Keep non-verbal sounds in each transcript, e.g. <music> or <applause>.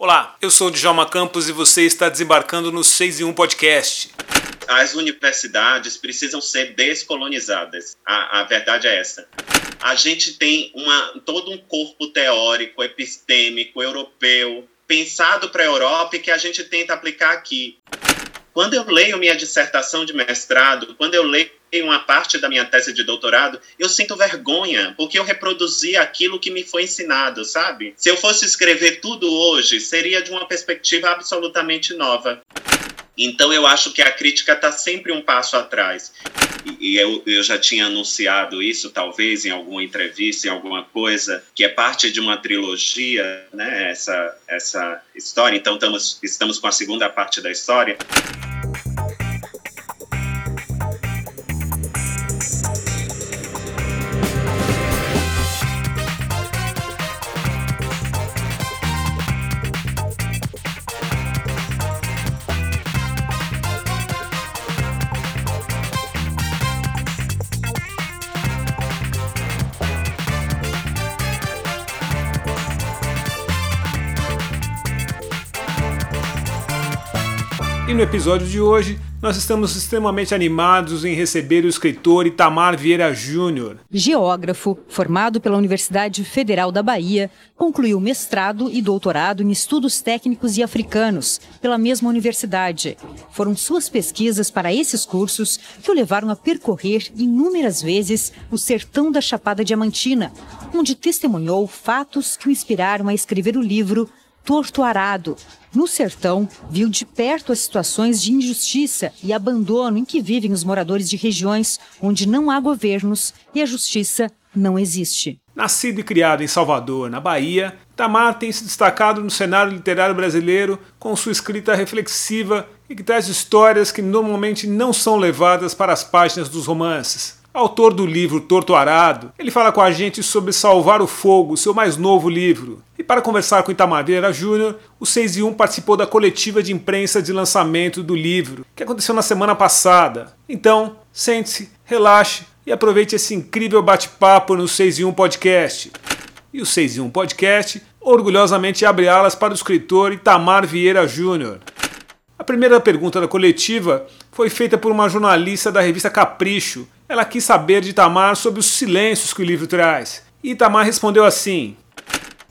Olá, eu sou o Djalma Campos e você está desembarcando no 6 em 1 Podcast. As universidades precisam ser descolonizadas. A, a verdade é essa. A gente tem uma, todo um corpo teórico, epistêmico, europeu, pensado para a Europa e que a gente tenta aplicar aqui. Quando eu leio minha dissertação de mestrado, quando eu leio uma parte da minha tese de doutorado, eu sinto vergonha, porque eu reproduzi aquilo que me foi ensinado, sabe? Se eu fosse escrever tudo hoje, seria de uma perspectiva absolutamente nova. Então eu acho que a crítica está sempre um passo atrás. E eu, eu já tinha anunciado isso, talvez, em alguma entrevista, em alguma coisa, que é parte de uma trilogia, né? Essa, essa história. Então estamos, estamos com a segunda parte da história. Episódio de hoje, nós estamos extremamente animados em receber o escritor Itamar Vieira Júnior. Geógrafo, formado pela Universidade Federal da Bahia, concluiu mestrado e doutorado em estudos técnicos e africanos pela mesma universidade. Foram suas pesquisas para esses cursos que o levaram a percorrer inúmeras vezes o sertão da Chapada Diamantina, onde testemunhou fatos que o inspiraram a escrever o livro Torto Arado. No sertão, viu de perto as situações de injustiça e abandono em que vivem os moradores de regiões onde não há governos e a justiça não existe. Nascido e criado em Salvador, na Bahia, Tamar tem se destacado no cenário literário brasileiro com sua escrita reflexiva e que traz histórias que normalmente não são levadas para as páginas dos romances. Autor do livro Torto Arado, ele fala com a gente sobre Salvar o Fogo, seu mais novo livro. E para conversar com Itamar Vieira Júnior, o 6 e 1 participou da coletiva de imprensa de lançamento do livro, que aconteceu na semana passada. Então, sente-se, relaxe e aproveite esse incrível bate-papo no 6 e 1 Podcast. E o 6 e 1 Podcast orgulhosamente abre alas para o escritor Itamar Vieira Júnior. A primeira pergunta da coletiva foi feita por uma jornalista da revista Capricho, ela quis saber de Itamar sobre os silêncios que o livro traz. E Itamar respondeu assim: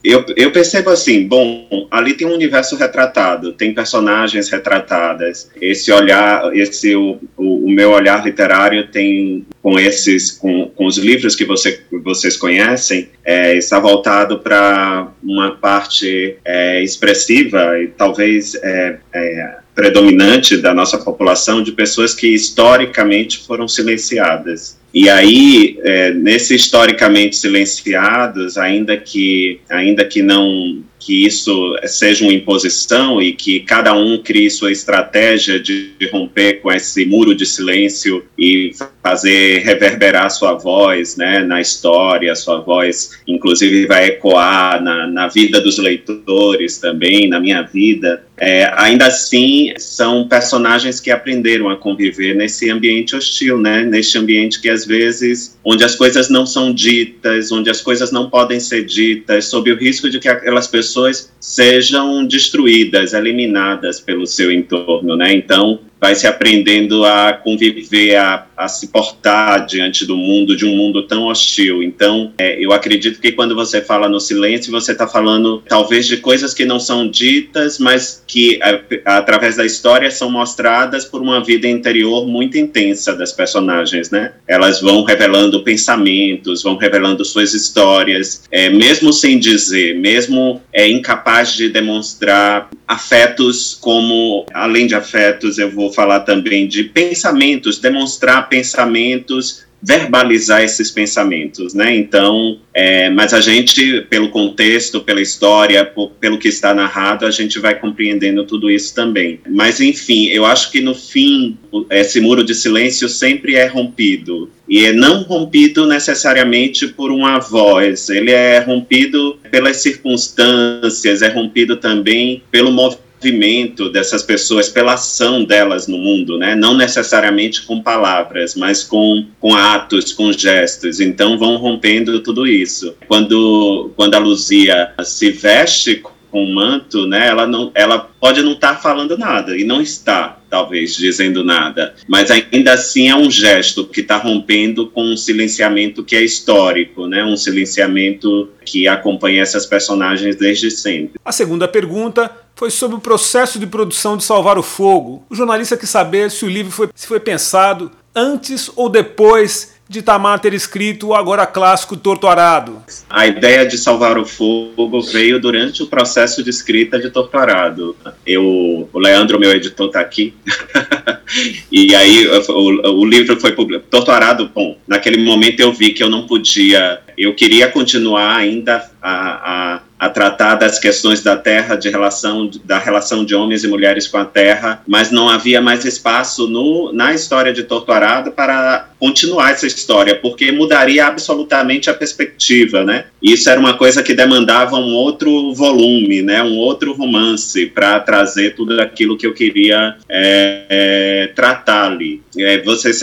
eu, eu, percebo assim, bom, ali tem um universo retratado, tem personagens retratadas. Esse olhar, esse o, o, o meu olhar literário tem com esses, com, com os livros que você, vocês conhecem, é, está voltado para uma parte é, expressiva e talvez é, é predominante da nossa população de pessoas que historicamente foram silenciadas. E aí, é, nesse historicamente silenciados, ainda que, ainda que não que isso seja uma imposição e que cada um crie sua estratégia de romper com esse muro de silêncio e fazer reverberar sua voz né, na história, sua voz, inclusive, vai ecoar na, na vida dos leitores também, na minha vida. É, ainda assim, são personagens que aprenderam a conviver nesse ambiente hostil, né? Neste ambiente que às vezes, onde as coisas não são ditas, onde as coisas não podem ser ditas, sob o risco de que aquelas pessoas pessoas sejam destruídas, eliminadas pelo seu entorno, né? Então, vai se aprendendo a conviver, a, a, se portar diante do mundo, de um mundo tão hostil. Então, é, eu acredito que quando você fala no silêncio, você está falando talvez de coisas que não são ditas, mas que a, através da história são mostradas por uma vida interior muito intensa das personagens, né? Elas vão revelando pensamentos, vão revelando suas histórias, é, mesmo sem dizer, mesmo é, incapaz de demonstrar afetos como, além de afetos, eu vou vou falar também de pensamentos, demonstrar pensamentos, verbalizar esses pensamentos, né? Então, é, mas a gente, pelo contexto, pela história, por, pelo que está narrado, a gente vai compreendendo tudo isso também. Mas, enfim, eu acho que no fim, esse muro de silêncio sempre é rompido. E é não rompido necessariamente por uma voz, ele é rompido pelas circunstâncias, é rompido também pelo movimento movimento dessas pessoas, pela ação delas no mundo, né? Não necessariamente com palavras, mas com, com atos, com gestos. Então vão rompendo tudo isso. Quando, quando a Luzia se veste com o manto, né, ela, não, ela pode não estar tá falando nada, e não está, talvez, dizendo nada, mas ainda assim é um gesto que está rompendo com um silenciamento que é histórico, né, um silenciamento que acompanha essas personagens desde sempre. A segunda pergunta foi sobre o processo de produção de Salvar o Fogo. O jornalista quis saber se o livro foi, se foi pensado antes ou depois de Tamar ter escrito o agora clássico Torturado? A ideia de Salvar o Fogo veio durante o processo de escrita de Torturado. Eu, o Leandro, meu editor, está aqui. <laughs> e aí o, o, livro foi publicado. Torturado, bom, naquele momento eu vi que eu não podia, eu queria continuar ainda a, a a tratar das questões da terra, de relação da relação de homens e mulheres com a terra, mas não havia mais espaço no, na história de Torturado para continuar essa história, porque mudaria absolutamente a perspectiva, né? Isso era uma coisa que demandava um outro volume, né? Um outro romance para trazer tudo aquilo que eu queria é, é, tratar ali. É, vocês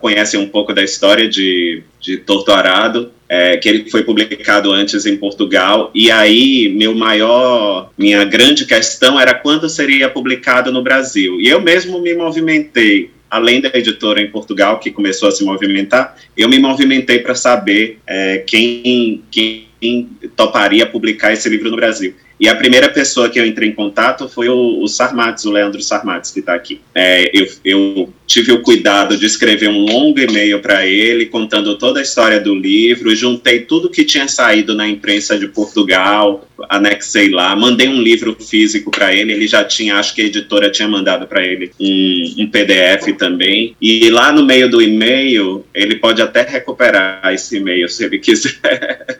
conhecem um pouco da história de, de Torturado, é, que ele foi publicado antes em Portugal, e aí meu maior, minha grande questão era quando seria publicado no Brasil. E eu mesmo me movimentei além da editora em Portugal, que começou a se movimentar, eu me movimentei para saber é, quem, quem toparia publicar esse livro no Brasil. E a primeira pessoa que eu entrei em contato foi o, o Sarmates, o Leandro Sarmates, que está aqui. É, eu, eu, tive o cuidado de escrever um longo e-mail para ele, contando toda a história do livro, juntei tudo que tinha saído na imprensa de Portugal, anexei lá, mandei um livro físico para ele, ele já tinha, acho que a editora tinha mandado para ele um, um, PDF também, e lá no meio do e-mail, ele pode até recuperar esse e-mail se ele quiser. <laughs>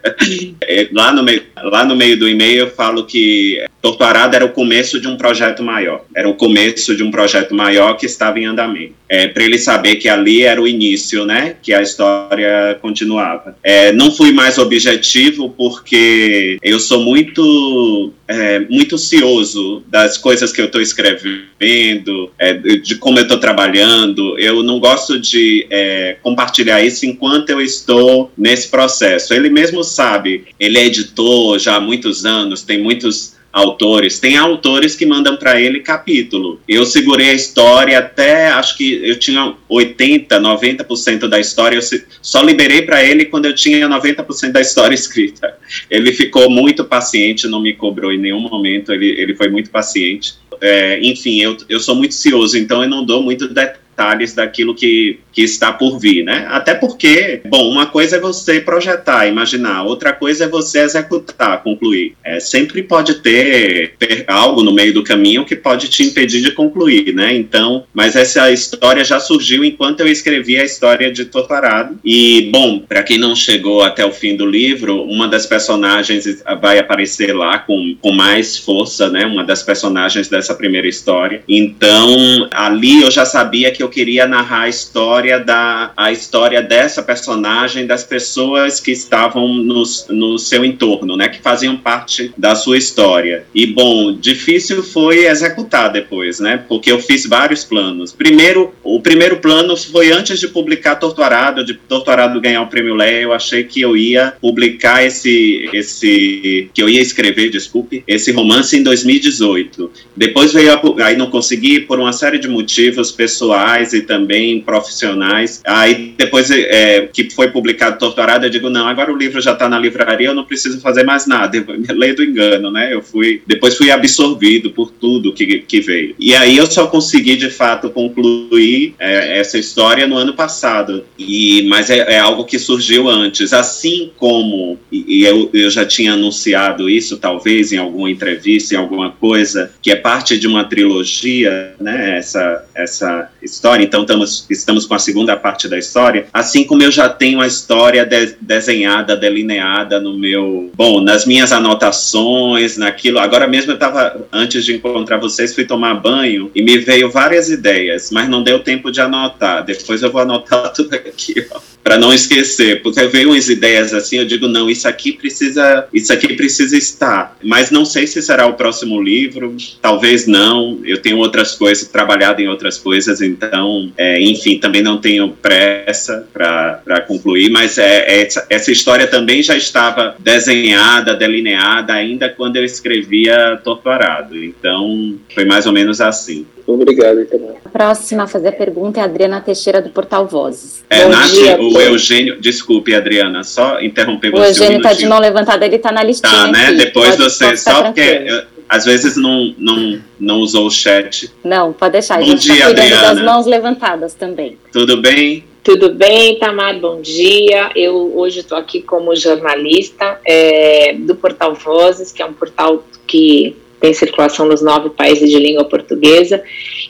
É, lá, no meio, lá no meio do e-mail eu falo que Torturado era o começo de um projeto maior, era o começo de um projeto maior que estava em andamento. É, para ele saber que ali era o início, né, que a história continuava. É, não fui mais objetivo porque eu sou muito é, muito cioso das coisas que eu estou escrevendo, é, de como eu estou trabalhando. Eu não gosto de é, compartilhar isso enquanto eu estou nesse processo. Ele mesmo sabe, ele é editor já há muitos anos, tem muitos autores. Tem autores que mandam para ele capítulo. Eu segurei a história até, acho que eu tinha 80, 90% da história, eu só liberei para ele quando eu tinha 90% da história <laughs> escrita. Ele ficou muito paciente, não me cobrou em nenhum momento, ele, ele foi muito paciente. É, enfim, eu, eu sou muito cioso, então eu não dou muito detalhe detalhes daquilo que, que está por vir, né? Até porque, bom, uma coisa é você projetar, imaginar, outra coisa é você executar, concluir. É, sempre pode ter, ter algo no meio do caminho que pode te impedir de concluir, né? Então, mas essa história já surgiu enquanto eu escrevi a história de Torturado. E, bom, para quem não chegou até o fim do livro, uma das personagens vai aparecer lá com, com mais força, né? Uma das personagens dessa primeira história. Então, ali eu já sabia que eu queria narrar a história da a história dessa personagem, das pessoas que estavam no, no seu entorno, né, que faziam parte da sua história. E bom, difícil foi executar depois, né, porque eu fiz vários planos. Primeiro, o primeiro plano foi antes de publicar Torturado, de Torturado ganhar o prêmio Leia, eu achei que eu ia publicar esse esse que eu ia escrever, desculpe, esse romance em 2018. Depois veio a, aí não consegui por uma série de motivos pessoais e também profissionais. Aí depois é, que foi publicado Torturado, eu digo, não, agora o livro já está na livraria, eu não preciso fazer mais nada. Eu <laughs> me leio do engano, né? Eu fui, depois fui absorvido por tudo que, que veio. E aí eu só consegui, de fato, concluir é, essa história no ano passado. E, mas é, é algo que surgiu antes. Assim como, e eu, eu já tinha anunciado isso, talvez, em alguma entrevista, em alguma coisa, que é parte de uma trilogia, né? Essa, essa história, então estamos, estamos com a segunda parte da história, assim como eu já tenho a história de, desenhada, delineada no meu, bom, nas minhas anotações, naquilo, agora mesmo eu estava, antes de encontrar vocês, fui tomar banho e me veio várias ideias, mas não deu tempo de anotar, depois eu vou anotar <laughs> tudo aqui, ó. Para não esquecer, porque veio umas ideias assim, eu digo não, isso aqui precisa, isso aqui precisa estar, mas não sei se será o próximo livro, talvez não. Eu tenho outras coisas, trabalhado em outras coisas, então, é, enfim, também não tenho pressa para concluir, mas é, é, essa, história também já estava desenhada, delineada ainda quando eu escrevia Torturado. Então, foi mais ou menos assim. Obrigado, então. A próxima a fazer a pergunta é a Adriana Teixeira, do Portal Vozes. É, Bom Nath, dia, o Eugênio, desculpe, Adriana, só interromper você. O Eugênio está um de mão levantada, ele está na listinha. Tá, né? Aqui. Depois pode, você, pode só porque eu, às vezes não, não, não usou o chat. Não, pode deixar. Bom dia, tá Adriana. das mãos levantadas também. Tudo bem? Tudo bem, Tamar? Bom dia. Eu hoje estou aqui como jornalista é, do Portal Vozes, que é um portal que tem circulação nos nove países de língua portuguesa.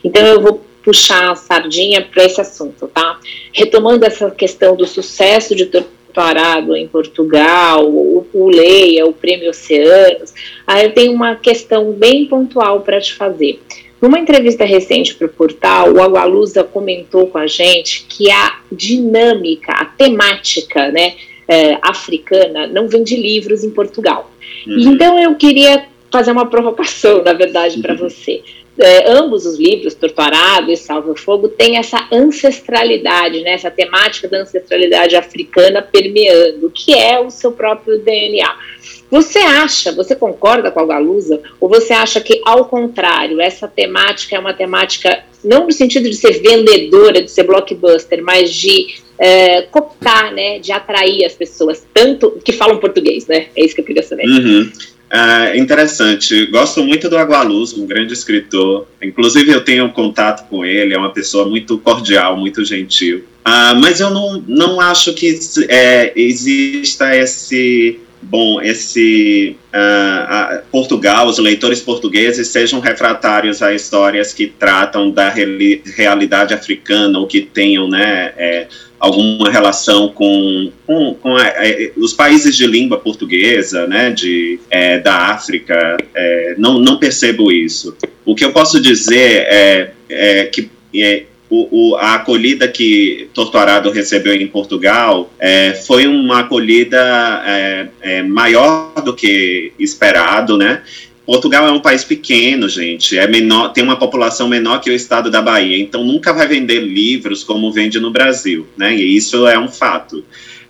Então eu vou puxar a sardinha para esse assunto, tá? Retomando essa questão do sucesso de doutorado em Portugal, o, o Leia, o Prêmio Oceanos, aí eu tenho uma questão bem pontual para te fazer. Numa entrevista recente para o portal, o Agualusa comentou com a gente que a dinâmica, a temática né, é, africana não vem de livros em Portugal. Uhum. Então eu queria fazer uma provocação, na verdade, para uhum. você. É, ambos os livros, Torturado e Salva Fogo, têm essa ancestralidade, né, essa temática da ancestralidade africana permeando, que é o seu próprio DNA. Você acha, você concorda com a Galusa, ou você acha que, ao contrário, essa temática é uma temática, não no sentido de ser vendedora, de ser blockbuster, mas de é, cooptar, né, de atrair as pessoas, tanto que falam português, né? É isso que eu queria saber. Uhum. É interessante. Gosto muito do Agualuz, um grande escritor. Inclusive, eu tenho contato com ele, é uma pessoa muito cordial, muito gentil. Uh, mas eu não, não acho que é, exista esse. Bom, esse uh, Portugal, os leitores portugueses sejam refratários a histórias que tratam da realidade africana ou que tenham, né, é, alguma relação com, com, com a, a, os países de língua portuguesa, né, de, é, da África, é, não, não percebo isso. O que eu posso dizer é, é que é, o, o, a acolhida que Torturado recebeu em Portugal é, foi uma acolhida é, é, maior do que esperado, né? Portugal é um país pequeno, gente, é menor, tem uma população menor que o estado da Bahia, então nunca vai vender livros como vende no Brasil, né? E isso é um fato.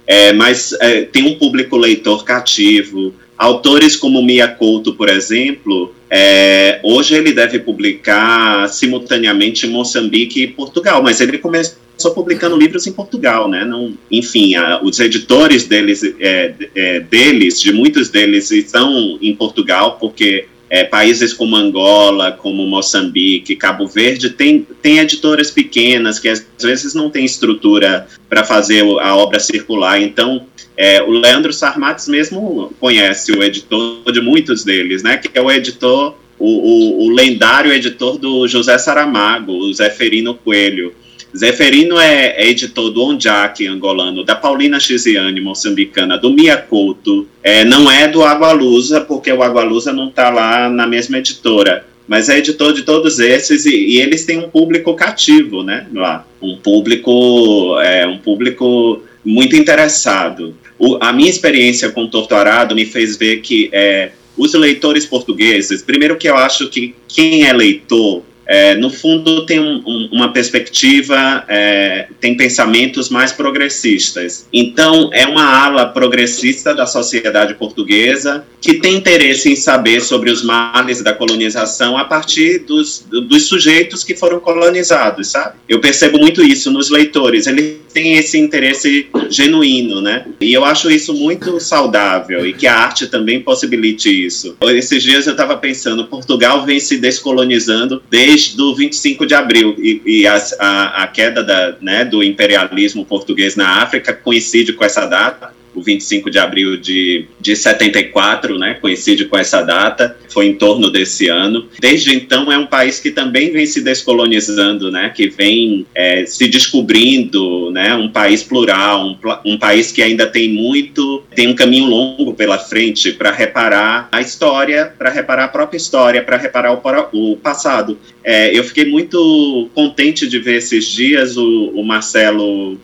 É, mas é, tem um público leitor cativo. Autores como Mia Couto, por exemplo, é, hoje ele deve publicar simultaneamente em Moçambique e Portugal, mas ele começou publicando livros em Portugal, né? Não, enfim, a, os editores deles, é, é, deles, de muitos deles, estão em Portugal porque é, países como Angola, como Moçambique, Cabo Verde, tem, tem editoras pequenas que às vezes não têm estrutura para fazer a obra circular. Então, é, o Leandro Sarmates mesmo conhece o editor de muitos deles, né? Que é o editor, o, o, o lendário editor do José Saramago, o Zeferino Coelho. Zeferino é, é, editor do Onjak angolano, da Paulina Chiziane, moçambicana, do Mia Couto, é, não é do Agualusa, porque o Agualusa não está lá na mesma editora, mas é editor de todos esses e, e, eles têm um público cativo, né, lá, um público, é, um público muito interessado. O, a minha experiência com o Torturado me fez ver que é, os leitores portugueses, primeiro que eu acho que quem é leitor é, no fundo, tem um, um, uma perspectiva, é, tem pensamentos mais progressistas. Então, é uma ala progressista da sociedade portuguesa que tem interesse em saber sobre os males da colonização a partir dos, dos sujeitos que foram colonizados, sabe? Eu percebo muito isso nos leitores. Eles têm esse interesse genuíno, né? E eu acho isso muito saudável e que a arte também possibilite isso. Esses dias eu estava pensando, Portugal vem se descolonizando desde desde o 25 de abril e, e a, a, a, queda da, né, do imperialismo português na África coincide com essa data. O 25 de abril de, de 74, né, coincide com essa data, foi em torno desse ano. Desde então é um país que também vem se descolonizando, né, que vem é, se descobrindo, né, um país plural, um, um país que ainda tem muito, tem um caminho longo pela frente para reparar a história, para reparar a própria história, para reparar o, o passado. É, eu fiquei muito contente de ver esses dias o, o Marcelo, uh,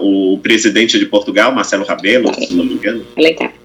o presidente de Portugal, Marcelo Rabelo, se não me engano,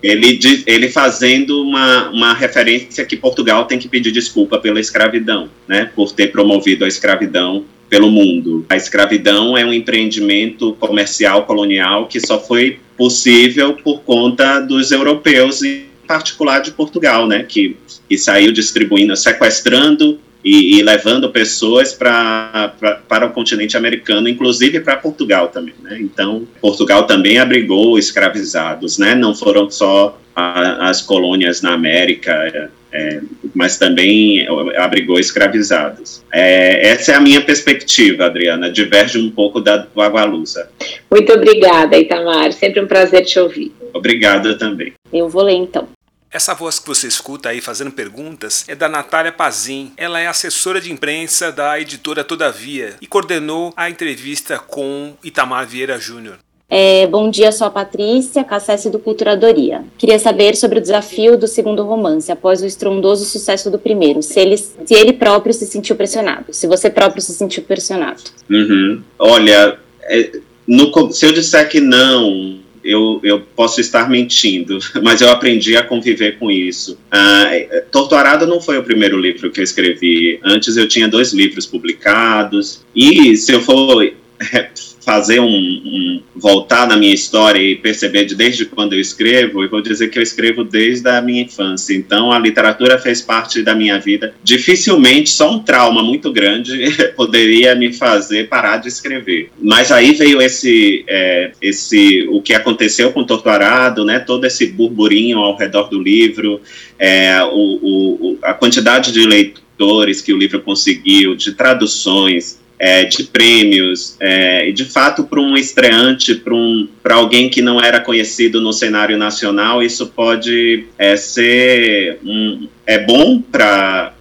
ele, ele fazendo uma, uma referência que Portugal tem que pedir desculpa pela escravidão, né, por ter promovido a escravidão pelo mundo. A escravidão é um empreendimento comercial colonial que só foi possível por conta dos europeus, em particular de Portugal, né, que, que saiu distribuindo, sequestrando e, e levando pessoas pra, pra, para o continente americano, inclusive para Portugal também. Né? Então, Portugal também abrigou escravizados, né? não foram só a, as colônias na América, é, mas também abrigou escravizados. É, essa é a minha perspectiva, Adriana, diverge um pouco da do Agualusa. Muito obrigada, Itamar, sempre um prazer te ouvir. Obrigada também. Eu vou ler então. Essa voz que você escuta aí fazendo perguntas é da Natália Pazin. Ela é assessora de imprensa da editora Todavia e coordenou a entrevista com Itamar Vieira Júnior. É, bom dia, sou a Patrícia, Cassese do Culturadoria. Queria saber sobre o desafio do segundo romance, após o estrondoso sucesso do primeiro. Se ele, se ele próprio se sentiu pressionado, se você próprio se sentiu pressionado. Uhum. Olha, é, no, se eu disser que não, eu, eu posso estar mentindo, <laughs> mas eu aprendi a conviver com isso. Ah, Torturado não foi o primeiro livro que eu escrevi. Antes eu tinha dois livros publicados. E se eu for <laughs> fazer um, um, voltar na minha história e perceber de desde quando eu escrevo, eu vou dizer que eu escrevo desde a minha infância. Então a literatura fez parte da minha vida. Dificilmente só um trauma muito grande <laughs> poderia me fazer parar de escrever. Mas aí veio esse é, esse o que aconteceu com Torturado, né? Todo esse burburinho ao redor do livro, é, o, o, a quantidade de leitores que o livro conseguiu, de traduções, é, de prêmios, é, de fato para um estreante, para um, alguém que não era conhecido no cenário nacional, isso pode é, ser um, é bom para,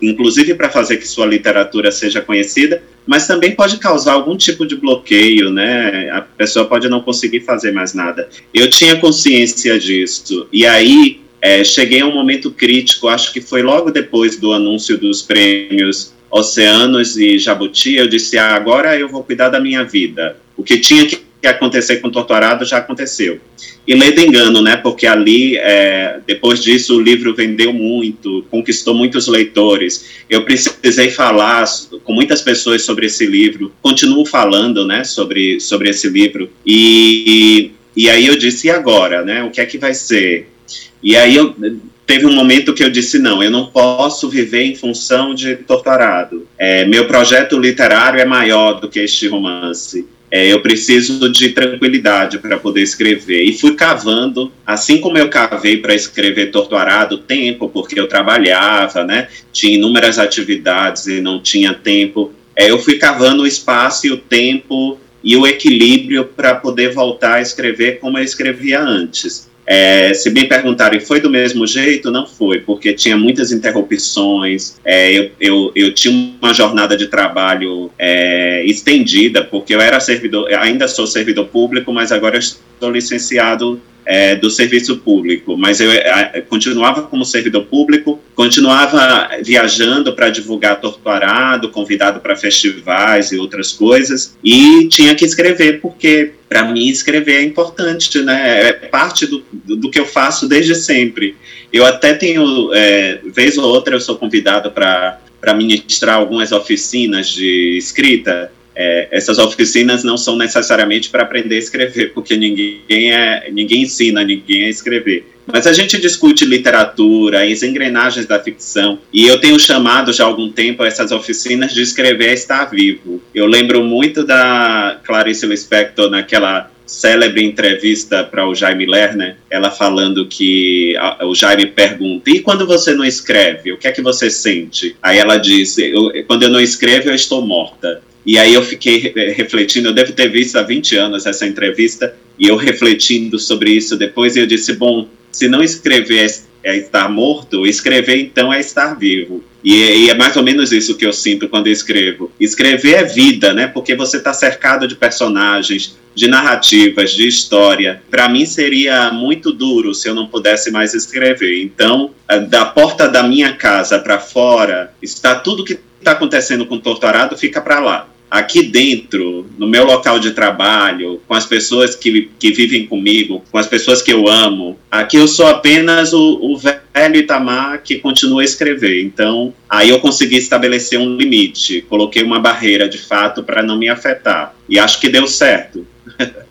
inclusive para fazer que sua literatura seja conhecida, mas também pode causar algum tipo de bloqueio, né? A pessoa pode não conseguir fazer mais nada. Eu tinha consciência disso, e aí é, cheguei a um momento crítico, acho que foi logo depois do anúncio dos prêmios Oceanos e Jabuti, eu disse, ah, agora eu vou cuidar da minha vida. O que tinha que acontecer com o Torturado já aconteceu. E lendo engano, né, porque ali, é, depois disso, o livro vendeu muito, conquistou muitos leitores. Eu precisei falar com muitas pessoas sobre esse livro, continuo falando, né, sobre, sobre esse livro. E, e aí eu disse, e agora, né, o que é que vai ser? E aí eu teve um momento que eu disse não, eu não posso viver em função de Torturado. É, meu projeto literário é maior do que este romance. É, eu preciso de tranquilidade para poder escrever. E fui cavando, assim como eu cavei para escrever Torturado, tempo, porque eu trabalhava, né? Tinha inúmeras atividades e não tinha tempo. É, eu fui cavando o espaço e o tempo e o equilíbrio para poder voltar a escrever como eu escrevia antes. É, se me perguntarem, foi do mesmo jeito? Não foi, porque tinha muitas interrupções, é, eu, eu, eu, tinha uma jornada de trabalho é, estendida, porque eu era servidor, ainda sou servidor público, mas agora estou licenciado é, do serviço público, mas eu é, continuava como servidor público, continuava viajando para divulgar Torturado, convidado para festivais e outras coisas, e tinha que escrever, porque para mim escrever é importante, né? É parte do, do que eu faço desde sempre. Eu até tenho, é, vez ou outra, eu sou convidado para ministrar algumas oficinas de escrita, é, essas oficinas não são necessariamente para aprender a escrever, porque ninguém, é, ninguém ensina ninguém a escrever. Mas a gente discute literatura, as engrenagens da ficção, e eu tenho chamado já há algum tempo essas oficinas de escrever estar vivo. Eu lembro muito da Clarice Lispector naquela célebre entrevista para o Jaime Lerner, ela falando que a, o Jaime pergunta: e quando você não escreve, o que é que você sente? Aí ela diz: quando eu não escrevo, eu estou morta. E aí eu fiquei refletindo, eu devo ter visto há 20 anos essa entrevista, e eu refletindo sobre isso depois, eu disse, bom, se não escrever é estar morto, escrever então é estar vivo. E, e, é mais ou menos isso que eu sinto quando eu escrevo. Escrever é vida, né? Porque você está cercado de personagens, de narrativas, de história. Para mim seria muito duro se eu não pudesse mais escrever. Então, da porta da minha casa para fora, está tudo que está acontecendo com o Torturado fica para lá aqui dentro, no meu local de trabalho, com as pessoas que, que vivem comigo, com as pessoas que eu amo, aqui eu sou apenas o, o velho Itamar que continua a escrever. Então, aí eu consegui estabelecer um limite, coloquei uma barreira de fato para não me afetar. E acho que deu certo.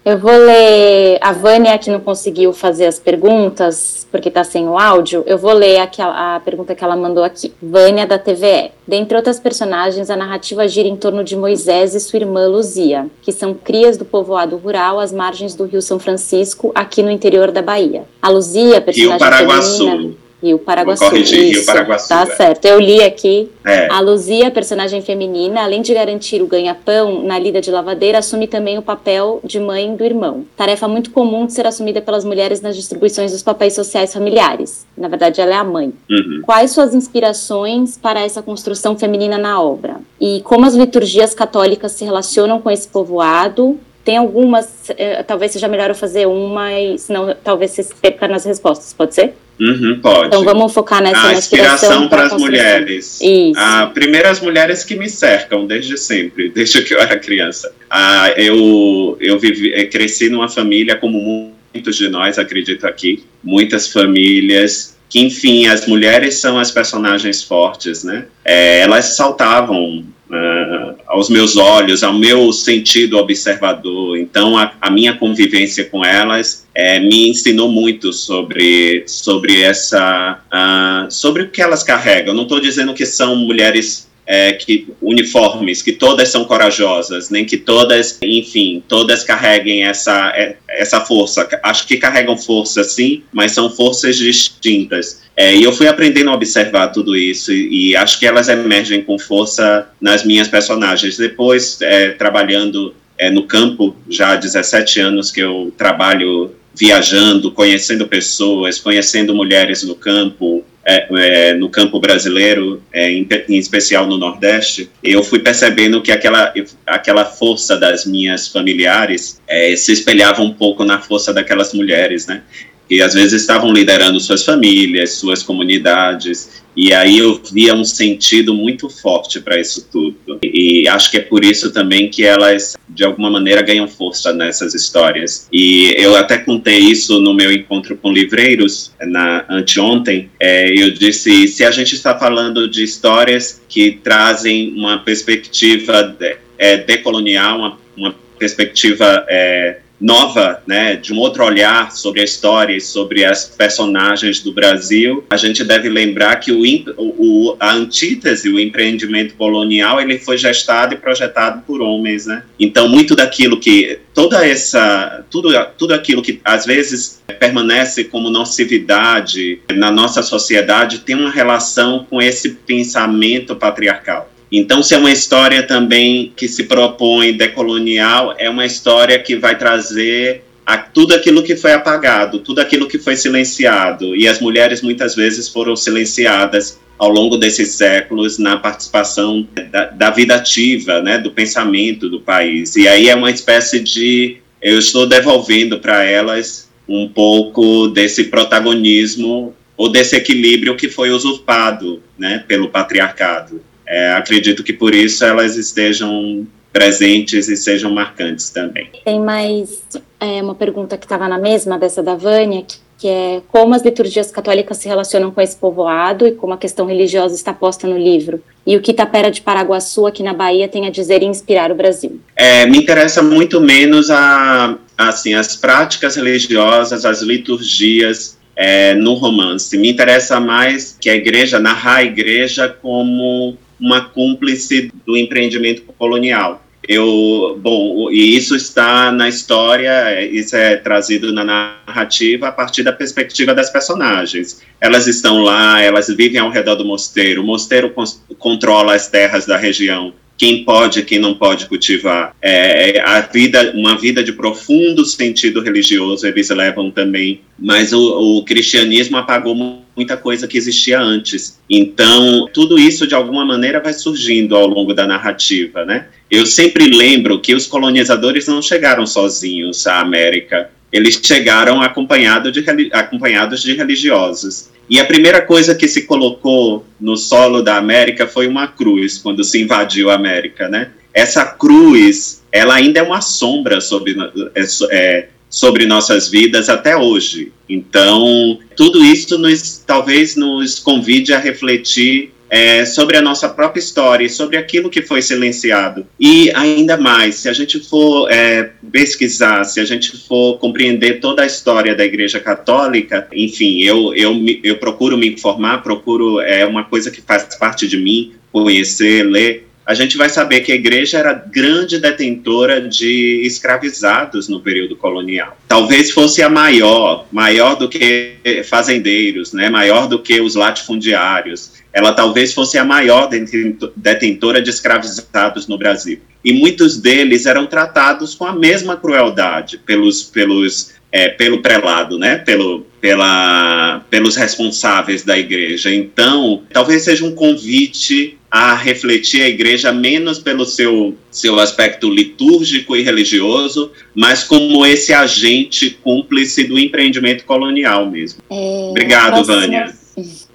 Eu vou ler. A Vânia, que não conseguiu fazer as perguntas, porque está sem o áudio, eu vou ler aquela, a pergunta que ela mandou aqui. Vânia, da TVE. Dentre outras personagens, a narrativa gira em torno de Moisés e sua irmã Luzia, que são crias do povoado rural às margens do Rio São Francisco, aqui no interior da Bahia. A Luzia, personagem Rio Paraguaçu. feminina... Rio Paraguaçu. Vou corrigir, Rio Paraguaçu. Tá é. certo. Eu li aqui. É. A Luzia, personagem feminina, além de garantir o ganha-pão na lida de lavadeira, assume também o papel de mãe do irmão. Tarefa muito comum de ser assumida pelas mulheres nas distribuições dos papéis sociais familiares. Na verdade, ela é a mãe. Uhum. Quais suas inspirações para essa construção feminina na obra? E como as liturgias católicas se relacionam com esse povoado tem algumas, eh, talvez seja melhor eu fazer uma, e senão talvez você se perca nas respostas, pode ser? Uhum, pode. Então vamos focar nessa a inspiração para as mulheres. Isso. A, primeiro as mulheres que me cercam desde sempre, <laughs> desde que eu era criança. Ah, eu eu vivi, eh, cresci numa família como muitos de nós, acredito aqui, muitas famílias que enfim as mulheres são as personagens fortes, né? É, elas saltavam uh, aos meus olhos, ao meu sentido observador. Então, a, a minha convivência com elas é, me ensinou muito sobre, sobre essa, uh, sobre o que elas carregam. Não estou dizendo que são mulheres é, que uniformes, que todas são corajosas, nem que todas, enfim, todas carreguem essa, é, essa força. Acho que carregam força, sim, mas são forças distintas. É, e eu fui aprendendo a observar tudo isso e, e, acho que elas emergem com força nas minhas personagens. Depois, é, trabalhando é, no campo, já há 17 anos que eu trabalho viajando, conhecendo pessoas, conhecendo mulheres no campo, é, é, no campo brasileiro, é, em, em, especial no Nordeste, eu fui percebendo que aquela, aquela força das minhas familiares é, se espelhava um pouco na força daquelas mulheres, né? Que às vezes estavam liderando suas famílias, suas comunidades, e aí eu via um sentido muito forte para isso tudo. E acho que é por isso também que elas, de alguma maneira, ganham força nessas histórias. E eu até contei isso no meu encontro com livreiros, na anteontem. É, eu disse: se a gente está falando de histórias que trazem uma perspectiva é, decolonial, uma, uma perspectiva. É, nova, né, de um outro olhar sobre a história e sobre as personagens do Brasil, a gente deve lembrar que o, o, a antítese, o empreendimento colonial, ele foi gestado e projetado por homens, né? Então, muito daquilo que toda essa tudo tudo aquilo que às vezes permanece como nocividade na nossa sociedade tem uma relação com esse pensamento patriarcal. Então, se é uma história também que se propõe decolonial, é uma história que vai trazer a, tudo aquilo que foi apagado, tudo aquilo que foi silenciado. E as mulheres muitas vezes foram silenciadas ao longo desses séculos na participação da, da vida ativa, né, do pensamento do país. E aí é uma espécie de. Eu estou devolvendo para elas um pouco desse protagonismo ou desse equilíbrio que foi usurpado né, pelo patriarcado. É, acredito que por isso elas estejam presentes e sejam marcantes também. Tem mais é, uma pergunta que estava na mesma dessa da Vânia, que, que é como as liturgias católicas se relacionam com esse povoado e como a questão religiosa está posta no livro. E o que Tapera de Paraguaçu, aqui na Bahia, tem a dizer e inspirar o Brasil? É, me interessa muito menos a, assim, as práticas religiosas, as liturgias é, no romance. Me interessa mais que a igreja, narrar a igreja como uma cúmplice do empreendimento colonial. Eu, bom, e isso está na história, isso é trazido na narrativa a partir da perspectiva das personagens. Elas estão lá, elas vivem ao redor do mosteiro, o mosteiro controla as terras da região quem pode, quem não pode cultivar. É, a vida, uma vida de profundo sentido religioso, eles levam também. Mas o, o cristianismo apagou muita coisa que existia antes. Então, tudo isso de alguma maneira vai surgindo ao longo da narrativa, né? Eu sempre lembro que os colonizadores não chegaram sozinhos à América. Eles chegaram acompanhado de, acompanhados de religiosos. E a primeira coisa que se colocou no solo da América foi uma cruz, quando se invadiu a América, né? Essa cruz, ela ainda é uma sombra sobre, é, é, sobre nossas vidas até hoje. Então, tudo isso nos, talvez nos convide a refletir é, sobre a nossa própria história e sobre aquilo que foi silenciado. E ainda mais, se a gente for é, pesquisar, se a gente for compreender toda a história da Igreja Católica, enfim, eu, eu, eu procuro me informar, procuro, é uma coisa que faz parte de mim, conhecer, ler, a gente vai saber que a igreja era grande detentora de escravizados no período colonial. Talvez fosse a maior, maior do que fazendeiros, né, maior do que os latifundiários. Ela talvez fosse a maior detentora de escravizados no Brasil. E muitos deles eram tratados com a mesma crueldade pelos, pelos é, pelo prelado, né, pelo, pela, pelos responsáveis da igreja. Então, talvez seja um convite a refletir a igreja menos pelo seu, seu aspecto litúrgico e religioso, mas como esse agente cúmplice do empreendimento colonial mesmo. É, Obrigado, próxima, Vânia.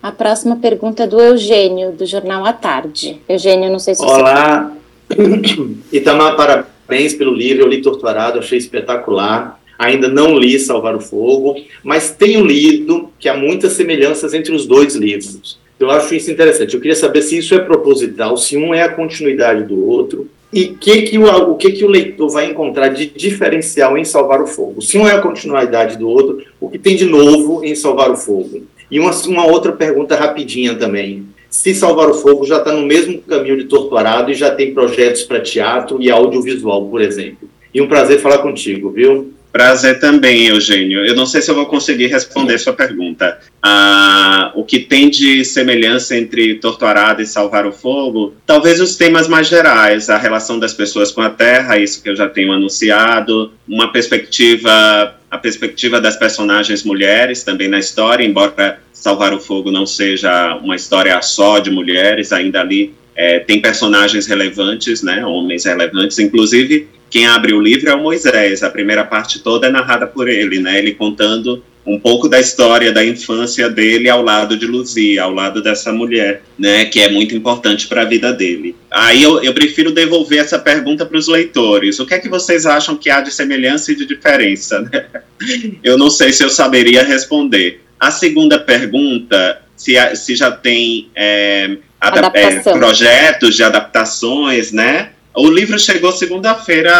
A próxima pergunta é do Eugênio, do Jornal à Tarde. Eugênio, não sei se Olá. você... <clears throat> Itamar, parabéns pelo livro, eu li Torturado, achei espetacular. Ainda não li Salvar o Fogo, mas tenho lido que há muitas semelhanças entre os dois livros. Eu acho isso interessante. Eu queria saber se isso é proposital, se um é a continuidade do outro, e que que o, o que, que o leitor vai encontrar de diferencial em Salvar o Fogo. Se um é a continuidade do outro, o que tem de novo em Salvar o Fogo. E uma, uma outra pergunta rapidinha também. Se Salvar o Fogo já está no mesmo caminho de Torturado e já tem projetos para teatro e audiovisual, por exemplo. E um prazer falar contigo, viu? Prazer também, Eugênio. Eu não sei se eu vou conseguir responder sua pergunta. Ah, o que tem de semelhança entre Torturado e Salvar o Fogo? Talvez os temas mais gerais, a relação das pessoas com a terra, isso que eu já tenho anunciado, uma perspectiva, a perspectiva das personagens mulheres também na história, embora Salvar o Fogo não seja uma história só de mulheres, ainda ali é, tem personagens relevantes, né, homens relevantes, inclusive quem abre o livro é o Moisés, a primeira parte toda é narrada por ele, né, ele contando um pouco da história da infância dele ao lado de Luzia, ao lado dessa mulher, né, que é muito importante para a vida dele. Aí eu, eu prefiro devolver essa pergunta para os leitores. O que é que vocês acham que há de semelhança e de diferença? Né? <laughs> Eu não sei se eu saberia responder. A segunda pergunta, se, se já tem é, é, projetos de adaptações, né? O livro chegou segunda-feira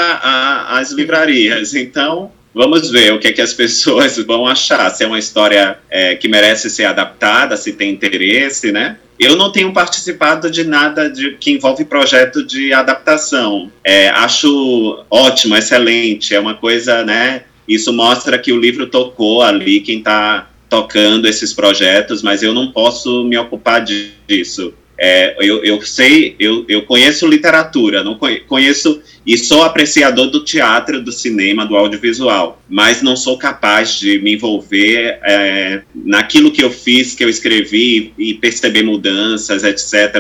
às livrarias, então vamos ver o que, é que as pessoas <laughs> vão achar. Se é uma história é, que merece ser adaptada, se tem interesse, né? Eu não tenho participado de nada de, que envolve projeto de adaptação. É, acho ótimo, excelente, é uma coisa, né? Isso mostra que o livro tocou ali quem está tocando esses projetos, mas eu não posso me ocupar disso. É, eu, eu sei, eu, eu conheço literatura, não conheço e sou apreciador do teatro, do cinema, do audiovisual, mas não sou capaz de me envolver é, naquilo que eu fiz, que eu escrevi e perceber mudanças, etc.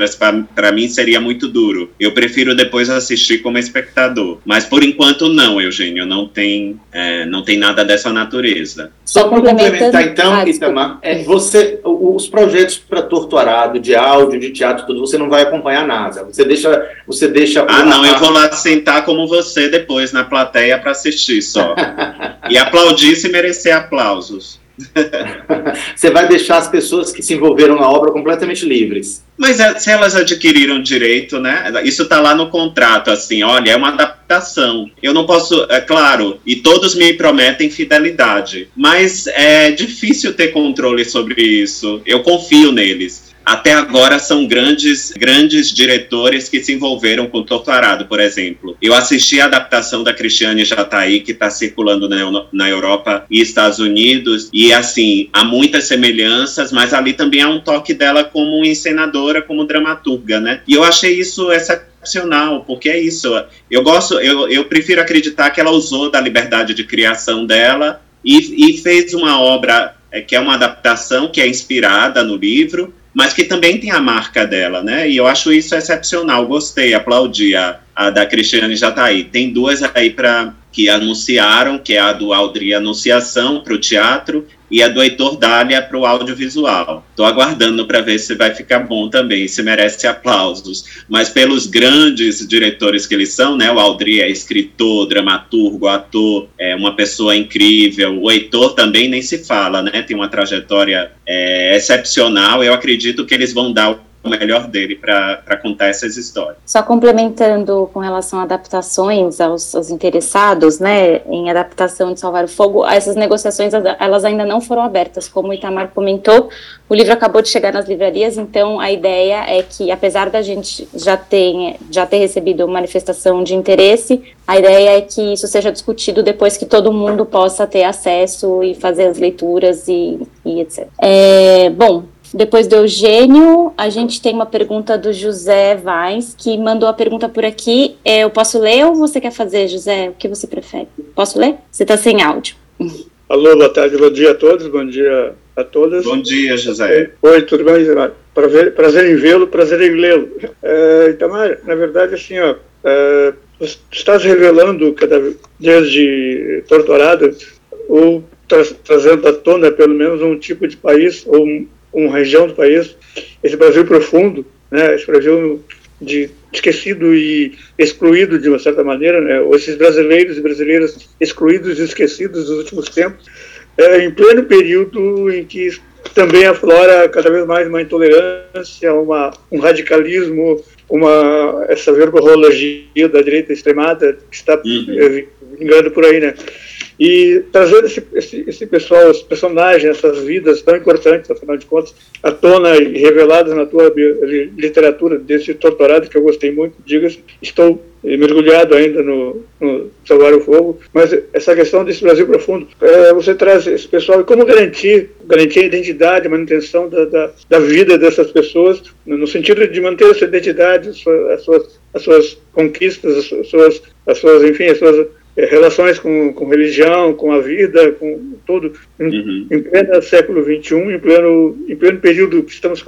Para mim seria muito duro. Eu prefiro depois assistir como espectador, mas por enquanto não, Eugênio, não tem, é, não tem nada dessa natureza. Só para complementar então, ah, Itamar, é, você, os projetos para Torturado, de áudio, de teatro, tudo, você não vai acompanhar nada. Você deixa, você deixa. Ah, não, eu vou lá sentar como você depois na plateia para assistir só. e aplaudir se merecer aplausos. <laughs> Você vai deixar as pessoas que se envolveram na obra completamente livres. Mas é, se elas adquiriram direito, né? Isso está lá no contrato, assim, olha, é uma adaptação. Eu não posso, é claro, e todos me prometem fidelidade, mas é difícil ter controle sobre isso. Eu confio neles até agora são grandes, grandes diretores que se envolveram com Torturado, por exemplo. Eu assisti a adaptação da Cristiane Jataí, que está circulando na, na Europa e Estados Unidos, e assim, há muitas semelhanças, mas ali também há um toque dela como encenadora, como dramaturga, né? E eu achei isso, essa excepcional, porque é isso. Eu gosto, eu, eu prefiro acreditar que ela usou da liberdade de criação dela e, e fez uma obra é, que é uma adaptação que é inspirada no livro, mas que também tem a marca dela, né? E eu acho isso excepcional. Gostei, aplaudi a, a da Cristiane Jataí. Tem duas aí para que anunciaram, que é a do Aldri Anunciação para o teatro e a do Heitor Dália para o audiovisual. Estou aguardando para ver se vai ficar bom também, se merece aplausos. Mas pelos grandes diretores que eles são, né? O Aldri é escritor, dramaturgo, ator, é uma pessoa incrível. O Heitor também nem se fala, né? Tem uma trajetória é, excepcional. Eu acredito que eles vão dar o melhor dele para contar essas histórias. Só complementando com relação a adaptações aos, aos, interessados, né, em adaptação de Salvar o Fogo, essas negociações elas ainda não foram abertas, como o Itamar comentou, o livro acabou de chegar nas livrarias, então a ideia é que, apesar da gente já ter, já ter recebido manifestação de interesse, a ideia é que isso seja discutido depois que todo mundo possa ter acesso e fazer as leituras e, e etc. É, bom, depois do Eugênio, a gente tem uma pergunta do José Vaz, que mandou a pergunta por aqui. É, eu posso ler ou você quer fazer, José? O que você prefere? Posso ler? Você está sem áudio. Alô, boa tarde, bom dia a todos, bom dia a todas. Bom dia, José. Oi, tudo bem? Prazer, prazer em vê-lo, prazer em lê-lo. É, Itamar, na verdade, assim, ó, é, você estás revelando cada desde Torturado, ou tra trazendo à tona, pelo menos, um tipo de país, ou um, uma região do país, esse Brasil profundo, né, esse Brasil de esquecido e excluído de uma certa maneira, né, ou esses brasileiros e brasileiras excluídos e esquecidos dos últimos tempos, é, em pleno período em que também aflora cada vez mais uma intolerância, uma, um radicalismo, uma essa verborologia da direita extremada que está uhum. É, vingando por aí, né? E trazendo esse, esse, esse, pessoal, os personagens, essas vidas tão importantes, afinal de contas, à tona e reveladas na tua literatura, desse doutorado que eu gostei muito, diga-se, estou mergulhado ainda no, no Salvar o Fogo, mas essa questão desse Brasil profundo, é, você traz esse pessoal, e como garantir, garantir a identidade, a manutenção da, da, da, vida dessas pessoas, no sentido de manter essa identidade, as suas, as suas conquistas, as suas, as suas enfim, as suas é, relações com, com religião, com a vida, com tudo, uhum. em, em pleno século XXI, em pleno, em pleno período que estamos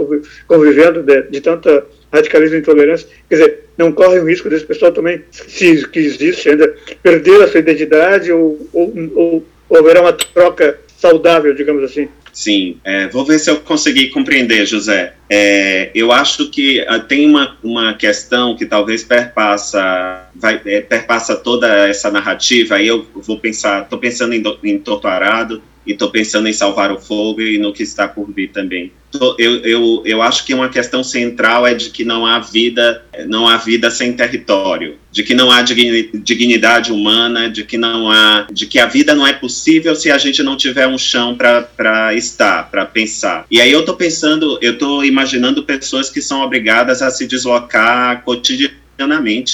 convivendo de, de tanta radicalismo e intolerância. Quer dizer, não corre o risco desse pessoal também, se que existe ainda, perder a sua identidade ou, ou, ou, ou haverá uma troca saudável, digamos assim. Sim, é, vou ver se eu consegui compreender, José. É, eu acho que uh, tem uma, uma questão que talvez perpassa, vai, é, perpassa toda essa narrativa, aí eu vou pensar, estou pensando em, em Torturado, e estou pensando em salvar o fogo e no que está por vir também. Eu, eu, eu acho que uma questão central é de que não há vida, não há vida sem território, de que não há dignidade humana, de que não há, de que a vida não é possível se a gente não tiver um chão para estar, para pensar. E aí eu estou pensando, eu estou imaginando pessoas que são obrigadas a se deslocar cotidianamente,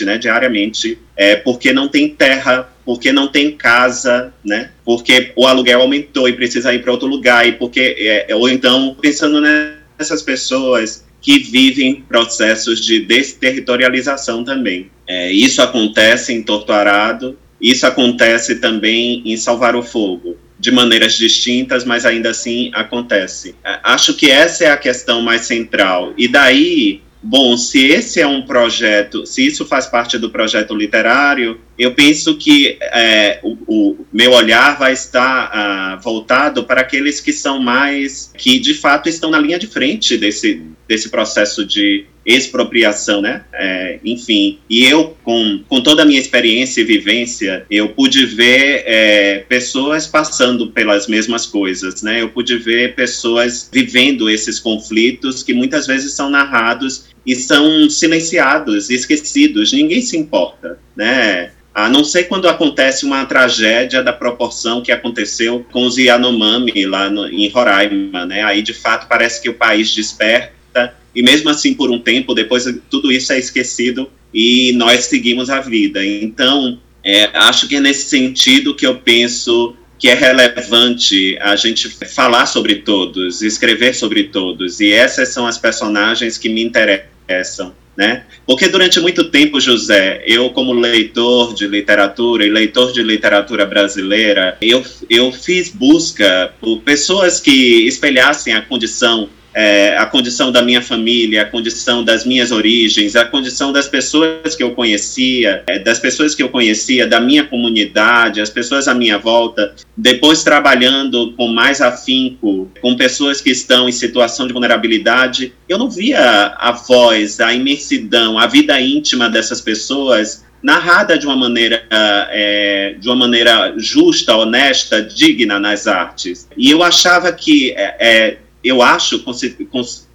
né, diariamente, é, porque não tem terra porque não tem casa, né? Porque o aluguel aumentou e precisa ir para outro lugar, e porque é, ou então pensando nessas pessoas que vivem processos de desterritorialização também. É, isso acontece em Torturado, isso acontece também em Salvar o Fogo, de maneiras distintas, mas ainda assim acontece. É, acho que essa é a questão mais central. E daí Bom, se esse é um projeto, se isso faz parte do projeto literário, eu penso que é, o, o, meu olhar vai estar uh, voltado para aqueles que são mais, que de fato estão na linha de frente desse, desse processo de expropriação, né? É, enfim, e eu, com, com toda a minha experiência e vivência, eu pude ver é, pessoas passando pelas mesmas coisas, né? Eu pude ver pessoas vivendo esses conflitos que muitas vezes são narrados e são silenciados, esquecidos, ninguém se importa, né? A não ser quando acontece uma tragédia da proporção que aconteceu com os Yanomami lá no, em Roraima, né? Aí de fato parece que o país desperta e mesmo assim por um tempo depois tudo isso é esquecido e nós seguimos a vida. Então é, acho que é nesse sentido que eu penso que é relevante a gente falar sobre todos, escrever sobre todos, e essas são as personagens que me interessam. né? Porque durante muito tempo, José, eu como leitor de literatura e leitor de literatura brasileira, eu, eu fiz busca por pessoas que espelhassem a condição é, a condição da minha família, a condição das minhas origens, a condição das pessoas que eu conhecia, é, das pessoas que eu conhecia, da minha comunidade, as pessoas à minha volta, depois trabalhando com mais afinco com pessoas que estão em situação de vulnerabilidade, eu não via a voz, a imensidão, a vida íntima dessas pessoas narrada de uma maneira é, de uma maneira justa, honesta, digna nas artes. E eu achava que é, é eu acho,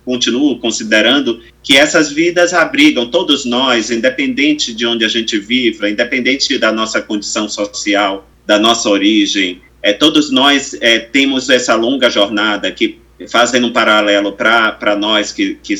continuo considerando que essas vidas abrigam todos nós, independente de onde a gente viva, independente da nossa condição social, da nossa origem, é, todos nós é, temos essa longa jornada que fazendo um paralelo para nós que, que,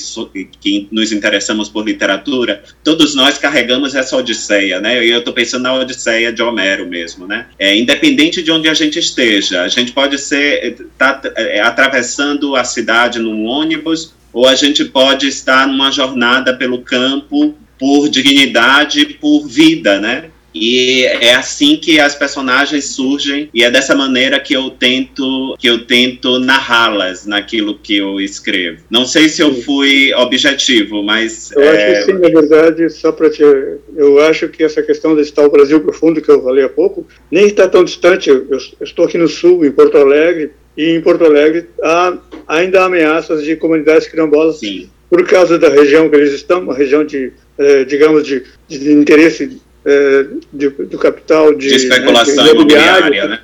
que, nos interessamos por literatura, todos nós carregamos essa odisseia, né? E eu estou pensando na odisseia de Homero mesmo, né? É, independente de onde a gente esteja, a gente pode ser tá, é, atravessando a cidade num ônibus ou a gente pode estar numa jornada pelo campo por dignidade, por vida, né? E é assim que as personagens surgem e é dessa maneira que eu tento que eu tento narrá-las naquilo que eu escrevo. Não sei se eu fui objetivo, mas eu é... acho que sim, na verdade, só para te eu acho que essa questão de estar o Brasil profundo que eu falei há pouco nem está tão distante. Eu, eu estou aqui no sul, em Porto Alegre, e em Porto Alegre há ainda há ameaças de comunidades quilombolas sim. por causa da região que eles estão, uma região de eh, digamos de, de interesse é, de, do capital de, de especulação né, imobiliária. Né?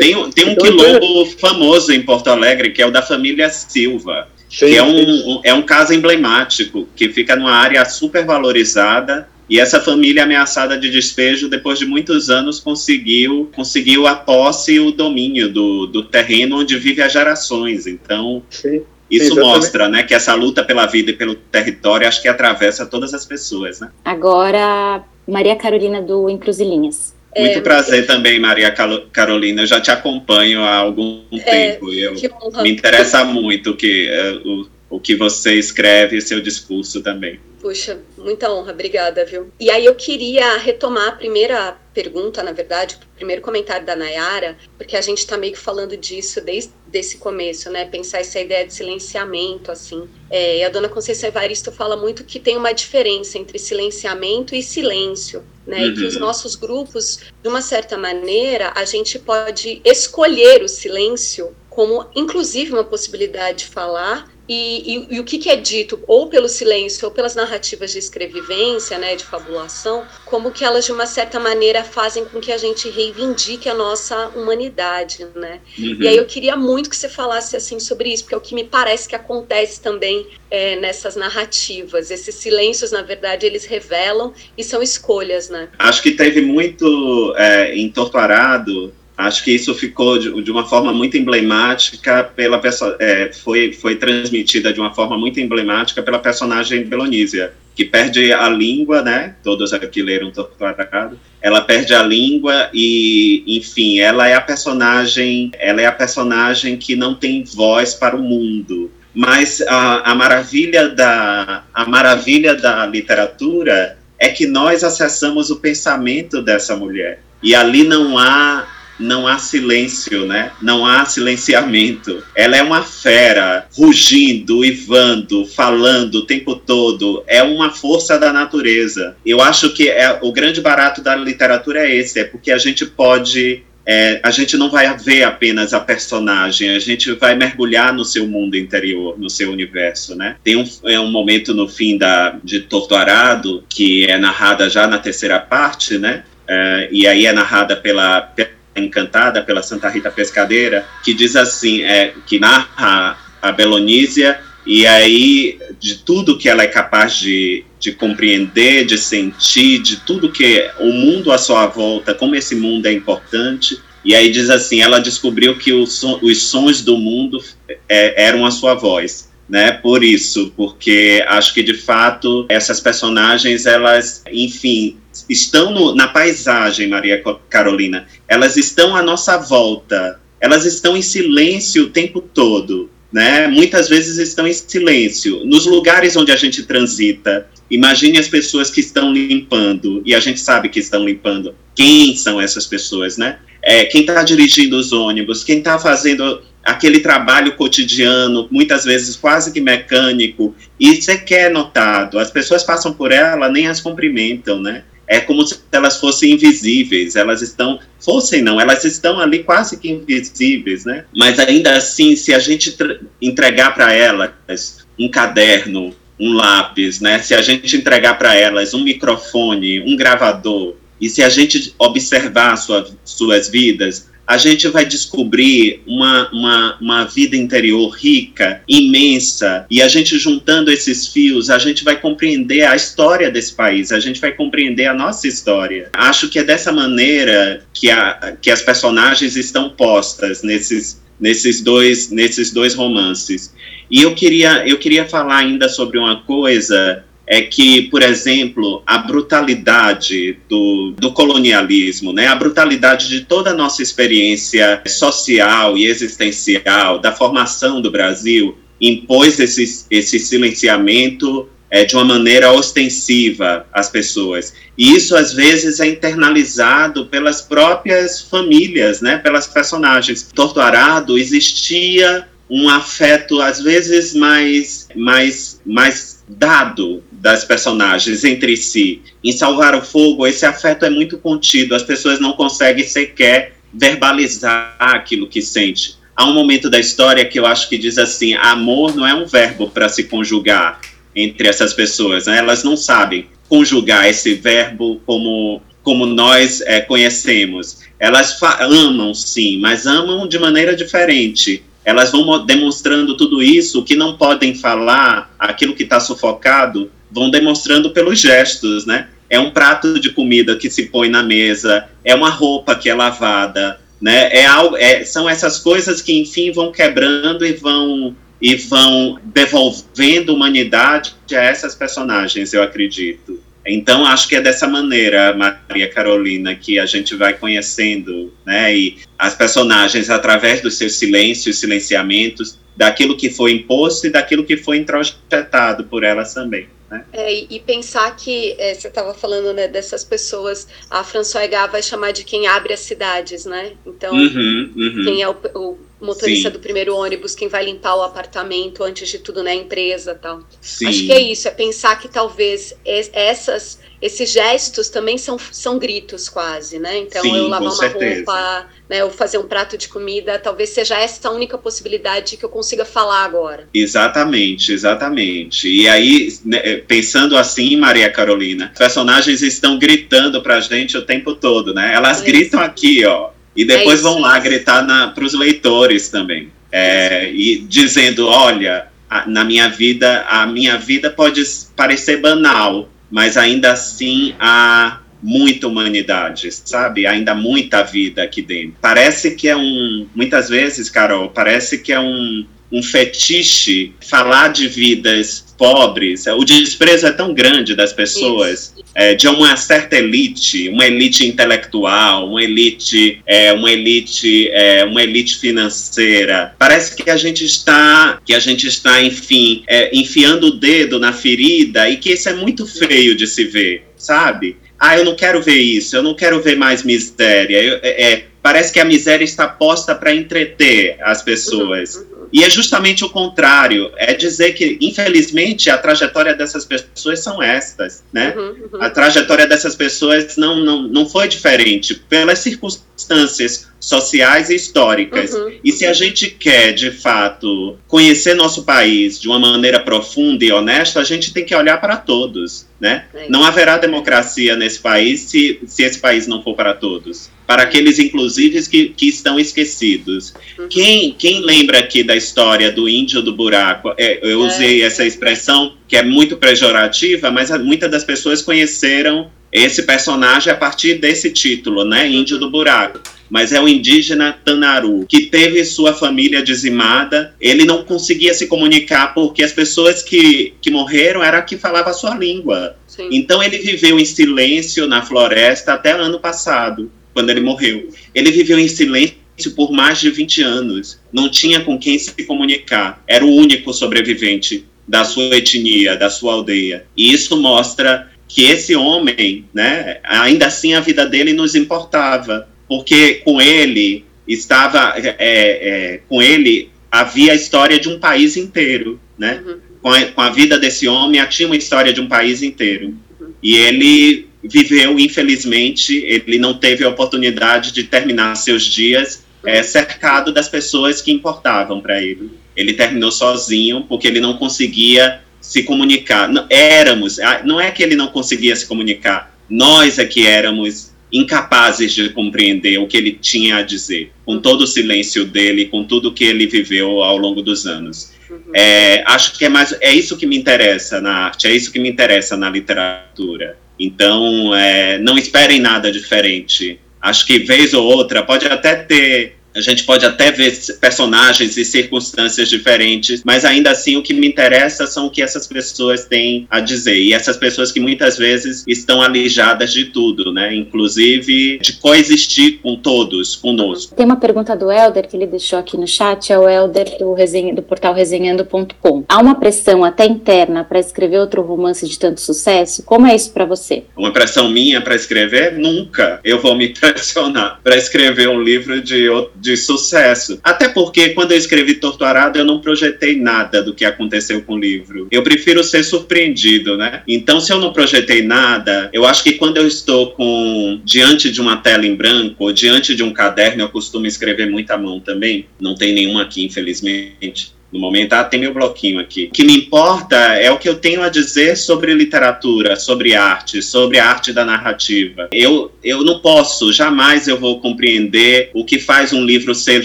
Tem, tem um então, quilombo é... famoso em Porto Alegre, que é o da família Silva, sim, que é um, um, é um caso emblemático, que fica numa área super valorizada, e essa família ameaçada de despejo, depois de muitos anos, conseguiu, conseguiu a posse e o domínio do, do terreno onde vive há gerações. Então, Sim. Isso mostra, né, que essa luta pela vida e pelo território, acho que atravessa todas as pessoas, né? Agora, Maria Carolina do Encruzilhinhas. Muito é, prazer também, Maria Carolina. Eu já te acompanho há algum é, tempo. Eu, me interessa muito que, uh, o, o que você escreve e seu discurso também. Puxa, muita honra, obrigada, viu? E aí eu queria retomar a primeira pergunta, na verdade, o primeiro comentário da Nayara, porque a gente está meio que falando disso desde esse começo, né? Pensar essa ideia de silenciamento, assim. É, e a dona Conceição Evaristo fala muito que tem uma diferença entre silenciamento e silêncio, né? Uhum. E que os uhum. nossos grupos, de uma certa maneira, a gente pode escolher o silêncio como, inclusive, uma possibilidade de falar e, e, e, o que, que, é dito, ou pelo silêncio, ou pelas narrativas de escrevivência, né, de fabulação, como que elas, de uma certa maneira, fazem com que a gente reivindique a nossa humanidade, né? Uhum. E aí eu queria muito que você falasse, assim, sobre isso, porque é o que me parece que acontece também é, nessas narrativas. Esses silêncios, na verdade, eles revelam e são escolhas, né? Acho que teve muito é, entorturado Acho que isso ficou de, de uma forma muito emblemática pela é, foi foi transmitida de uma forma muito emblemática pela personagem Belonísia, que perde a língua, né? Todos aqui leram Torturado. Ela perde a língua e, enfim, ela é a personagem, ela é a personagem que não tem voz para o mundo. Mas a, a maravilha da a maravilha da literatura é que nós acessamos o pensamento dessa mulher. E ali não há não há silêncio, né? Não há silenciamento. Ela é uma fera, rugindo, uivando, falando o tempo todo. É uma força da natureza. Eu acho que é, o grande barato da literatura é esse, é porque a gente pode é, a gente não vai ver apenas a personagem, a gente vai mergulhar no seu mundo interior, no seu universo, né? Tem um, é um momento no fim da, de Torturado, que é narrada já na terceira parte, né? É, e aí é narrada pela, pela encantada pela Santa Rita Pescadeira, que diz assim, é, que narra a Belonísia e aí de tudo que ela é capaz de, de compreender, de sentir, de tudo que o mundo à sua volta, como esse mundo é importante. E aí diz assim, ela descobriu que son, os sons do mundo é, eram a sua voz né? Por isso, porque acho que de fato essas personagens, elas, enfim, estão no, na paisagem, Maria Carolina. Elas estão à nossa volta. Elas estão em silêncio o tempo todo. Né? Muitas vezes estão em silêncio. Nos lugares onde a gente transita, Imagine as pessoas que estão limpando, e a gente sabe que estão limpando. Quem são essas pessoas, né? É, quem está dirigindo os ônibus, quem está fazendo aquele trabalho cotidiano, muitas vezes quase que mecânico, e sequer notado. As pessoas passam por ela, nem as cumprimentam, né? É como se elas fossem invisíveis, elas estão, fossem não, elas estão ali quase que invisíveis, né? Mas ainda assim, se a gente entregar para elas um caderno, um lápis, né? Se a gente entregar para elas um microfone, um gravador, e se a gente observar sua, suas vidas, a gente vai descobrir uma, uma, uma vida interior rica, imensa, e a gente juntando esses fios, a gente vai compreender a história desse país, a gente vai compreender a nossa história. Acho que é dessa maneira que, a, que as personagens estão postas nesses, nesses, dois, nesses dois romances. E eu queria, eu queria falar ainda sobre uma coisa é que, por exemplo, a brutalidade do, do colonialismo, né, a brutalidade de toda a nossa experiência social e existencial, da formação do Brasil, impôs esse, esse silenciamento é, de uma maneira ostensiva às pessoas. E isso, às vezes, é internalizado pelas próprias famílias, né, pelas personagens. Torturado existia um afeto, às vezes, mais, mais, mais dado das personagens entre si. Em Salvar o Fogo, esse afeto é muito contido, as pessoas não conseguem sequer verbalizar aquilo que sente. Há um momento da história que eu acho que diz assim: amor não é um verbo para se conjugar entre essas pessoas, né? elas não sabem conjugar esse verbo como como nós é, conhecemos. Elas amam, sim, mas amam de maneira diferente elas vão demonstrando tudo isso, que não podem falar, aquilo que está sufocado, vão demonstrando pelos gestos, né? É um prato de comida que se põe na mesa, é uma roupa que é lavada, né? É algo, é, são essas coisas que enfim vão quebrando e vão e vão devolvendo humanidade a essas personagens, eu acredito. Então, acho que é dessa maneira, Maria Carolina, que a gente vai conhecendo, né, e as personagens através dos seus silêncios, silenciamentos, daquilo que foi imposto e daquilo que foi introjetado por elas também. Né? É, e, pensar que é, você estava falando né, dessas pessoas, a François Gá vai chamar de quem abre as cidades, né? Então, uhum, uhum. quem é o, o motorista Sim. do primeiro ônibus, quem vai limpar o apartamento, antes de tudo, né, a empresa tal. Sim. Acho que é isso, é pensar que talvez essas esses gestos também são, são gritos quase, né? Então Sim, eu lavar uma certeza. roupa, né, eu fazer um prato de comida, talvez seja essa a única possibilidade que eu consiga falar agora. Exatamente, exatamente. E aí, né, pensando assim, Maria Carolina, personagens estão gritando pra gente o tempo todo, né? Elas é gritam aqui, ó, e depois é vão lá gritar para os leitores também. É, e dizendo, olha, na minha vida, a minha vida pode parecer banal, mas ainda assim há muita humanidade, sabe? Ainda muita vida aqui dentro. Parece que é um, muitas vezes, Carol, parece que é um, um fetiche falar de vidas pobres. O desprezo é tão grande das pessoas, é, de uma certa elite, uma elite intelectual, uma elite, é, uma elite, é, uma elite financeira. Parece que a gente está, que a gente está, enfim, é, enfiando o dedo na ferida e que isso é muito feio de se ver, sabe? Ah, eu não quero ver isso, eu não quero ver mais miséria. Eu, é, é parece que a miséria está posta para entreter as pessoas. Uhum, uhum. E é justamente o contrário, é dizer que, infelizmente, a trajetória dessas pessoas são estas, né? Uhum, uhum. a trajetória dessas pessoas não, não, não foi diferente, pelas circunstâncias sociais e históricas. Uhum. E se a gente quer, de fato, conhecer nosso país de uma maneira profunda e honesta, a gente tem que olhar para todos, né? É não haverá democracia nesse país se, se esse país não for para todos para aqueles, inclusive, que, que estão esquecidos. Uhum. Quem, quem lembra aqui da história do índio do buraco? É, eu é. usei é. essa expressão que é muito pejorativa, mas muitas das pessoas conheceram esse personagem a partir desse título, né? Índio do buraco mas é o indígena Tanaru, que teve sua família dizimada. Ele não conseguia se comunicar porque as pessoas que, que morreram eram que falavam a sua língua. Sim. Então ele viveu em silêncio na floresta até ano passado quando ele morreu. Ele viveu em silêncio por mais de 20 anos. Não tinha com quem se comunicar. Era o único sobrevivente. da sua etnia, da sua aldeia. E isso mostra que esse homem, né, ainda assim a vida dele nos importava, porque com ele estava, é, é, com ele havia a história de um país inteiro, né? Uhum. Com, a, com, a, vida desse homem, tinha uma história de um país inteiro. Uhum. E ele viveu, infelizmente, ele não teve a oportunidade de terminar seus dias é, cercado das pessoas que importavam para ele. Ele terminou sozinho porque ele não conseguia se comunicar. Não, éramos, não é que ele não conseguia se comunicar, nós é que éramos incapazes de compreender o que ele tinha a dizer, com todo o silêncio dele, com tudo que ele viveu ao longo dos anos. Uhum. É, acho que é mais, é isso que me interessa na arte, é isso que me interessa na literatura. Então, é, não esperem nada diferente. Acho que vez ou outra pode até ter a gente pode até ver personagens e circunstâncias diferentes, mas ainda assim o que me interessa são o que essas pessoas têm a dizer. E essas pessoas que muitas vezes estão alijadas de tudo, né? Inclusive de coexistir com todos, conosco. Tem uma pergunta do Helder que ele deixou aqui no chat, é o Helder do, resenha, do portal resenhando.com. Há uma pressão até interna para escrever outro romance de tanto sucesso? Como é isso para você? Uma pressão minha para escrever? Nunca eu vou me <laughs> pressionar para escrever um livro de outro de sucesso. Até porque quando eu escrevi Torturado, eu não projetei nada do que aconteceu com o livro. Eu prefiro ser surpreendido, né? Então, se eu não projetei nada, eu acho que quando eu estou com diante de uma tela em branco ou diante de um caderno, eu costumo escrever muita mão também. Não tem nenhuma aqui, infelizmente no momento. Ah, tem meu bloquinho aqui. O que me importa é o que eu tenho a dizer sobre literatura, sobre arte, sobre a arte da narrativa. Eu, eu não posso, jamais eu vou compreender o que faz um livro ser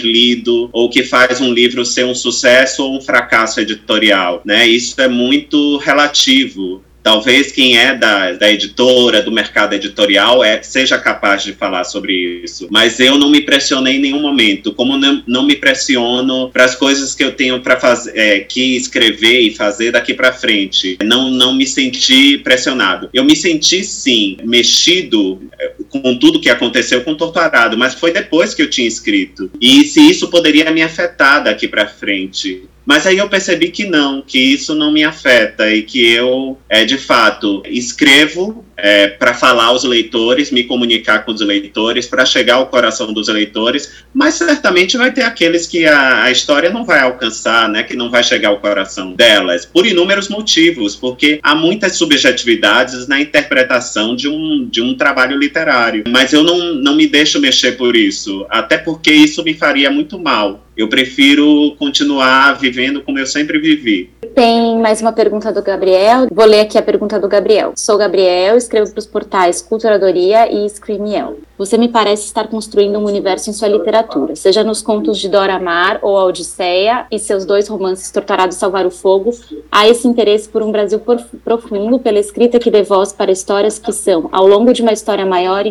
lido, ou o que faz um livro ser um sucesso ou um fracasso editorial, né? Isso é muito relativo. Talvez quem é da, da editora, do mercado editorial, é, seja capaz de falar sobre isso. Mas eu não me pressionei em nenhum momento. Como não, não me pressiono para as coisas que eu tenho para fazer, é, que escrever e fazer daqui para frente. Não, não me senti pressionado. Eu me senti, sim, mexido é, com tudo que aconteceu com Torturado, mas foi depois que eu tinha escrito. E se isso poderia me afetar daqui para frente. Mas aí eu percebi que não, que isso não me afeta e que eu, é, de fato, escrevo é, para falar aos leitores, me comunicar com os leitores, para chegar ao coração dos leitores, mas certamente vai ter aqueles que a, a, história não vai alcançar, né, que não vai chegar ao coração delas, por inúmeros motivos, porque há muitas subjetividades na interpretação de um, de um trabalho literário. Mas eu não, não me deixo mexer por isso, até porque isso me faria muito mal. Eu prefiro continuar vivendo como eu sempre vivi. Tem mais uma pergunta do Gabriel. Vou ler aqui a pergunta do Gabriel. Sou Gabriel, escrevo para os portais Culturadoria e Screamiel. Você me parece estar construindo um universo em sua literatura, seja nos contos de Dora Maar ou a Odisseia e seus dois romances Torturado Salvar o Fogo, há esse interesse por um Brasil profundo, pela escrita que dê voz para histórias que são, ao longo de uma história maior,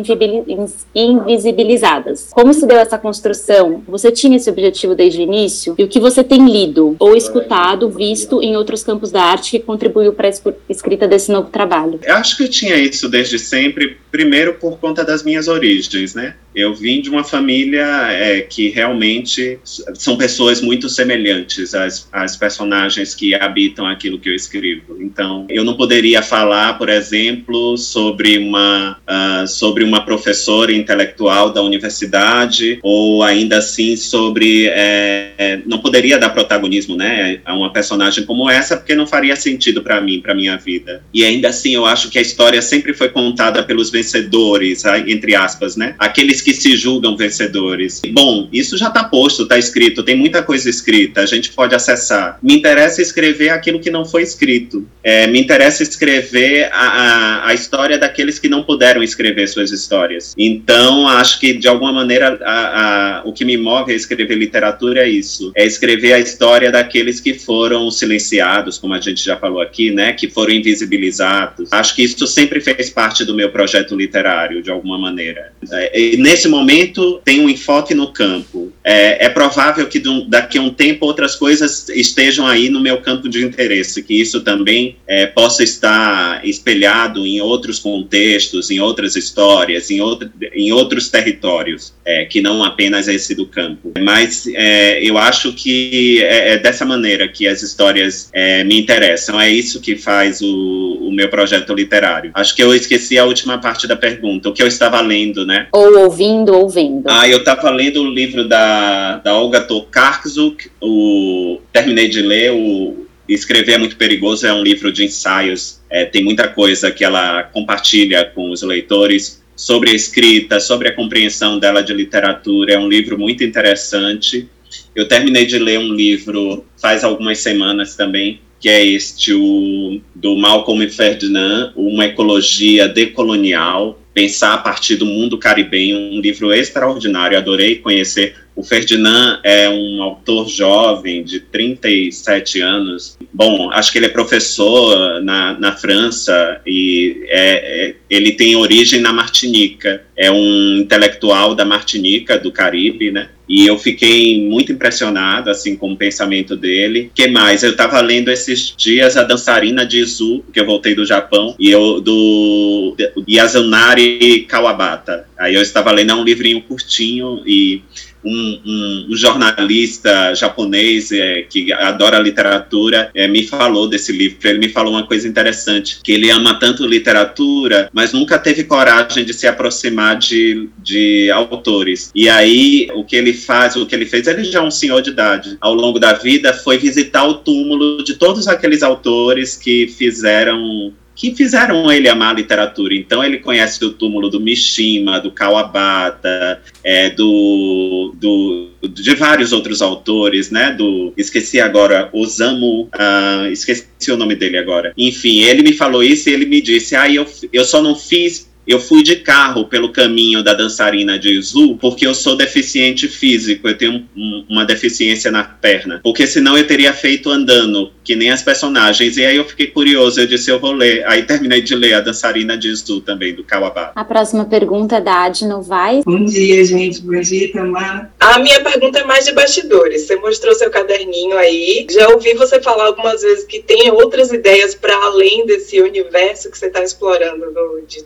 invisibilizadas. Como se deu essa construção? Você tinha esse objetivo desde o início? E o que você tem lido ou escutado, visto em outros campos da arte que contribuiu para a escrita desse novo trabalho? Eu acho que eu tinha isso desde sempre, primeiro por conta das minhas origens né? Eu vim de uma família é, que realmente são pessoas muito semelhantes às, às personagens que habitam aquilo que eu escrevo. Então, eu não poderia falar, por exemplo, sobre uma, uh, sobre uma professora intelectual da universidade, ou ainda assim sobre. É, é, não poderia dar protagonismo né, a uma personagem como essa, porque não faria sentido para mim, para minha vida. E ainda assim, eu acho que a história sempre foi contada pelos vencedores, entre aspas, né? Aqueles que se julgam vencedores. Bom, isso já está posto, está escrito, tem muita coisa escrita, a gente pode acessar. Me interessa escrever aquilo que não foi escrito. É, me interessa escrever a, a, a, história daqueles que não puderam escrever suas histórias. Então, acho que de alguma maneira a, o que me move a escrever literatura é isso: é escrever a história daqueles que foram silenciados, como a gente já falou aqui, né? Que foram invisibilizados. Acho que isso sempre fez parte do meu projeto literário, de alguma maneira. É, nesse momento tem um enfoque no campo. é, é provável que daqui a um tempo outras coisas estejam aí no meu campo de interesse, que isso também é, possa estar espelhado em outros contextos, em outras histórias, em, outro, em outros territórios, é, que não apenas esse do campo. Mas é, eu acho que é, é, dessa maneira que as histórias me interessam, é isso que faz o, o meu projeto literário. Acho que eu esqueci a última parte da pergunta, o que eu estava lendo, né? Ou ouvindo ou vendo. Ah, eu estava lendo o livro da, da Olga Tokarczuk, o terminei de ler o Escrever é muito perigoso é um livro de ensaios, é, tem muita coisa que ela compartilha com os leitores sobre a escrita, sobre a compreensão dela de literatura. É um livro muito interessante. Eu terminei de ler um livro faz algumas semanas também, que é este o, do Malcolm Ferdinand, Uma Ecologia Decolonial, pensar a partir do mundo caribenho, um livro extraordinário, adorei conhecer o Ferdinand é um autor jovem, de 37 anos. Bom, acho que ele é professor na, na França e é, é, ele tem origem na Martinica. É um intelectual da Martinica, do Caribe, né? E eu fiquei muito impressionado, assim, com o pensamento dele. que mais? Eu estava lendo esses dias a dançarina de Izu, que eu voltei do Japão, e eu, do Yasunari Kawabata. Aí eu estava lendo, é um livrinho curtinho e um, um, um, jornalista japonês é, que adora literatura é, me falou desse livro. Ele me falou uma coisa interessante, que ele ama tanto literatura, mas nunca teve coragem de se aproximar de, de autores. E aí, o que ele faz, o que ele fez, ele já é um senhor de idade. Ao longo da vida, foi visitar o túmulo de todos aqueles autores que fizeram que fizeram ele amar a literatura. Então ele conhece o túmulo do Mishima, do Kawabata, é, do, do, de vários outros autores, né? Do esqueci agora Osamu, uh, esqueci o nome dele agora. Enfim, ele me falou isso e ele me disse: ah, eu, eu só não fiz eu fui de carro pelo caminho da dançarina de Izu porque eu sou deficiente físico, eu tenho um, uma deficiência na perna. Porque senão eu teria feito andando, que nem as personagens. E aí eu fiquei curioso, eu disse, eu vou ler. Aí terminei de ler a dançarina de Izu também, do Kawabá. A próxima pergunta é da Adno Vai. Bom dia, gente. Bom dia, Tamar. A minha pergunta é mais de bastidores. Você mostrou seu caderninho aí. Já ouvi você falar algumas vezes que tem outras ideias para além desse universo que você está explorando do, de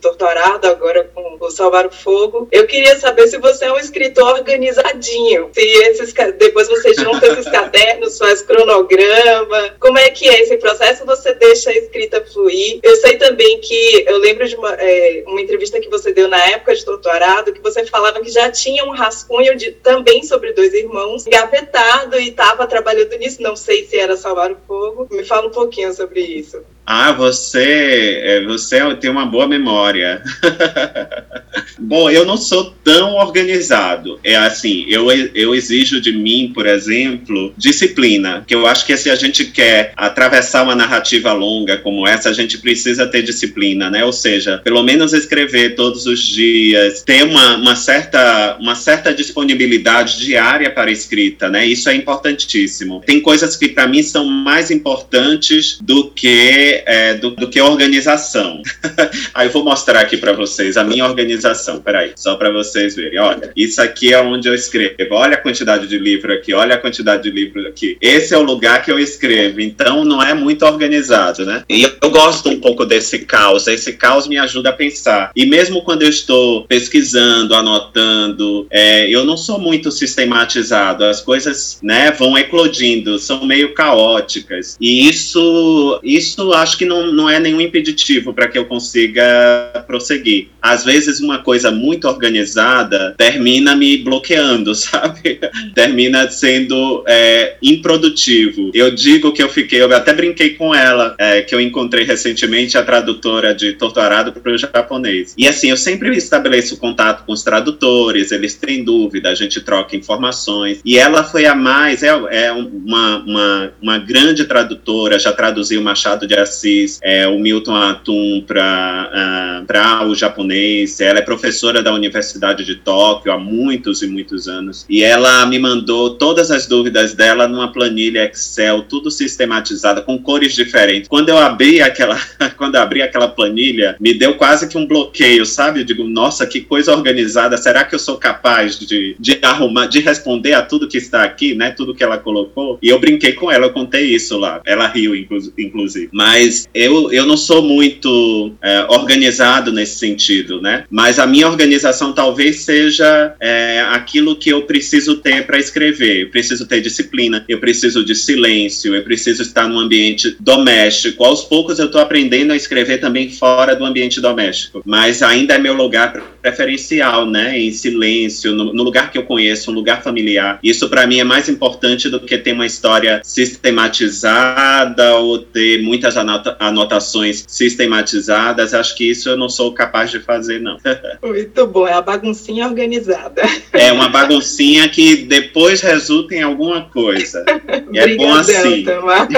Torturado agora com o Salvar o Fogo. Eu queria saber se você é um escritor organizadinho, se esses depois você junta esses <laughs> cadernos, faz cronograma, como é que é esse processo? Você deixa a escrita fluir? Eu sei também que eu lembro de uma, é, uma entrevista que você deu na época de doutorado, que você falava que já tinha um rascunho de, também sobre dois irmãos, gavetado e estava trabalhando nisso. Não sei se era Salvar o Fogo. Me fala um pouquinho sobre isso. Ah, você, é, você tem uma boa memória. <laughs> Bom, eu não sou tão organizado. É assim, eu, eu exijo de mim, por exemplo, disciplina. Que eu acho que se a gente quer atravessar uma narrativa longa como essa, a gente precisa ter disciplina, né? Ou seja, pelo menos escrever todos os dias, ter uma, uma certa, uma certa disponibilidade diária para a escrita, né? Isso é importantíssimo. Tem coisas que para mim são mais importantes do que é, do, do, que organização. <laughs> Aí eu vou mostrar aqui para vocês a minha organização. Peraí, só para vocês verem. Olha, isso aqui é onde eu escrevo. Olha a quantidade de livro aqui, olha a quantidade de livro aqui. Esse é o lugar que eu escrevo. Então não é muito organizado, né? E eu, gosto um pouco desse caos. Esse caos me ajuda a pensar. E mesmo quando eu estou pesquisando, anotando, é, eu não sou muito sistematizado. As coisas, né, vão eclodindo, são meio caóticas. E isso, isso acho que não, não é nenhum impeditivo para que eu consiga prosseguir. Às vezes, uma coisa muito organizada termina me bloqueando, <laughs> sabe? termina sendo é, improdutivo. Eu digo que eu fiquei, eu até brinquei com ela, é, que eu encontrei recentemente a tradutora de Torturado para o japonês. E assim, eu sempre estabeleço contato com os tradutores, eles têm dúvida, a gente troca informações. E ela foi a mais, é, é uma, uma, uma grande tradutora, já traduziu Machado de Assis, é, o Milton Atum para uh, para o japonês. Ela é professora da Universidade de Tóquio há muitos e muitos anos. E ela me mandou todas as dúvidas dela numa planilha Excel, tudo sistematizada, com cores diferentes. Quando eu abri aquela, <laughs> quando abri aquela planilha, me deu quase que um bloqueio, sabe? Eu digo, nossa, que coisa organizada. Será que eu sou capaz de, de arrumar, de responder a tudo que está aqui, né? Tudo que ela colocou? E eu brinquei com ela, eu contei isso lá. Ela riu, inclusive. Mas eu, eu não sou muito é, organizado nesse sentido, né? Mas a minha organização talvez seja é, aquilo que eu preciso ter para escrever. Eu preciso ter disciplina, eu preciso de silêncio, eu preciso estar num ambiente doméstico. Aos poucos eu estou aprendendo a escrever também fora do ambiente doméstico, mas ainda é meu lugar preferencial, né? Em silêncio, no, no lugar que eu conheço, um lugar familiar. Isso para mim é mais importante do que ter uma história sistematizada ou ter muitas anota anotações sistematizadas. Acho que isso eu não sou capaz de fazer, não. <laughs> Muito bom, é a baguncinha organizada. É uma baguncinha que depois resulta em alguma coisa. <laughs> E é bom assim.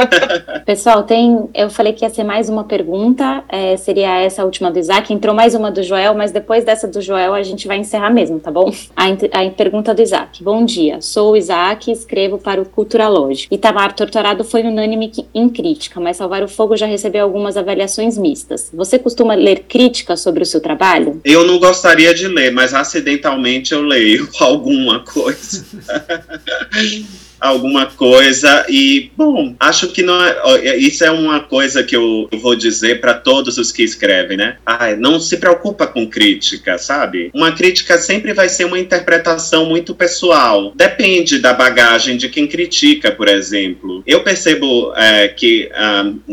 <laughs> Pessoal, tem. Eu falei que ia ser mais uma pergunta, é, seria essa a última do Isaac. Entrou mais uma do Joel, mas depois dessa do Joel a gente vai encerrar mesmo, tá bom? A, a pergunta do Isaac. Bom dia, sou o Isaac e escrevo para o Culturalógico. Itamar Torturado foi unânime em crítica, mas Salvar o Fogo já recebeu algumas avaliações mistas. Você costuma ler críticas sobre o seu trabalho? Eu não gostaria de ler, mas acidentalmente eu leio <laughs> alguma coisa. <laughs> alguma coisa e bom acho que não é, é isso é uma coisa que eu vou dizer para todos os que escrevem né? Ai, não se preocupa com crítica sabe? Uma crítica sempre vai ser uma interpretação muito pessoal. Depende da bagagem de quem critica por exemplo. Eu percebo é, que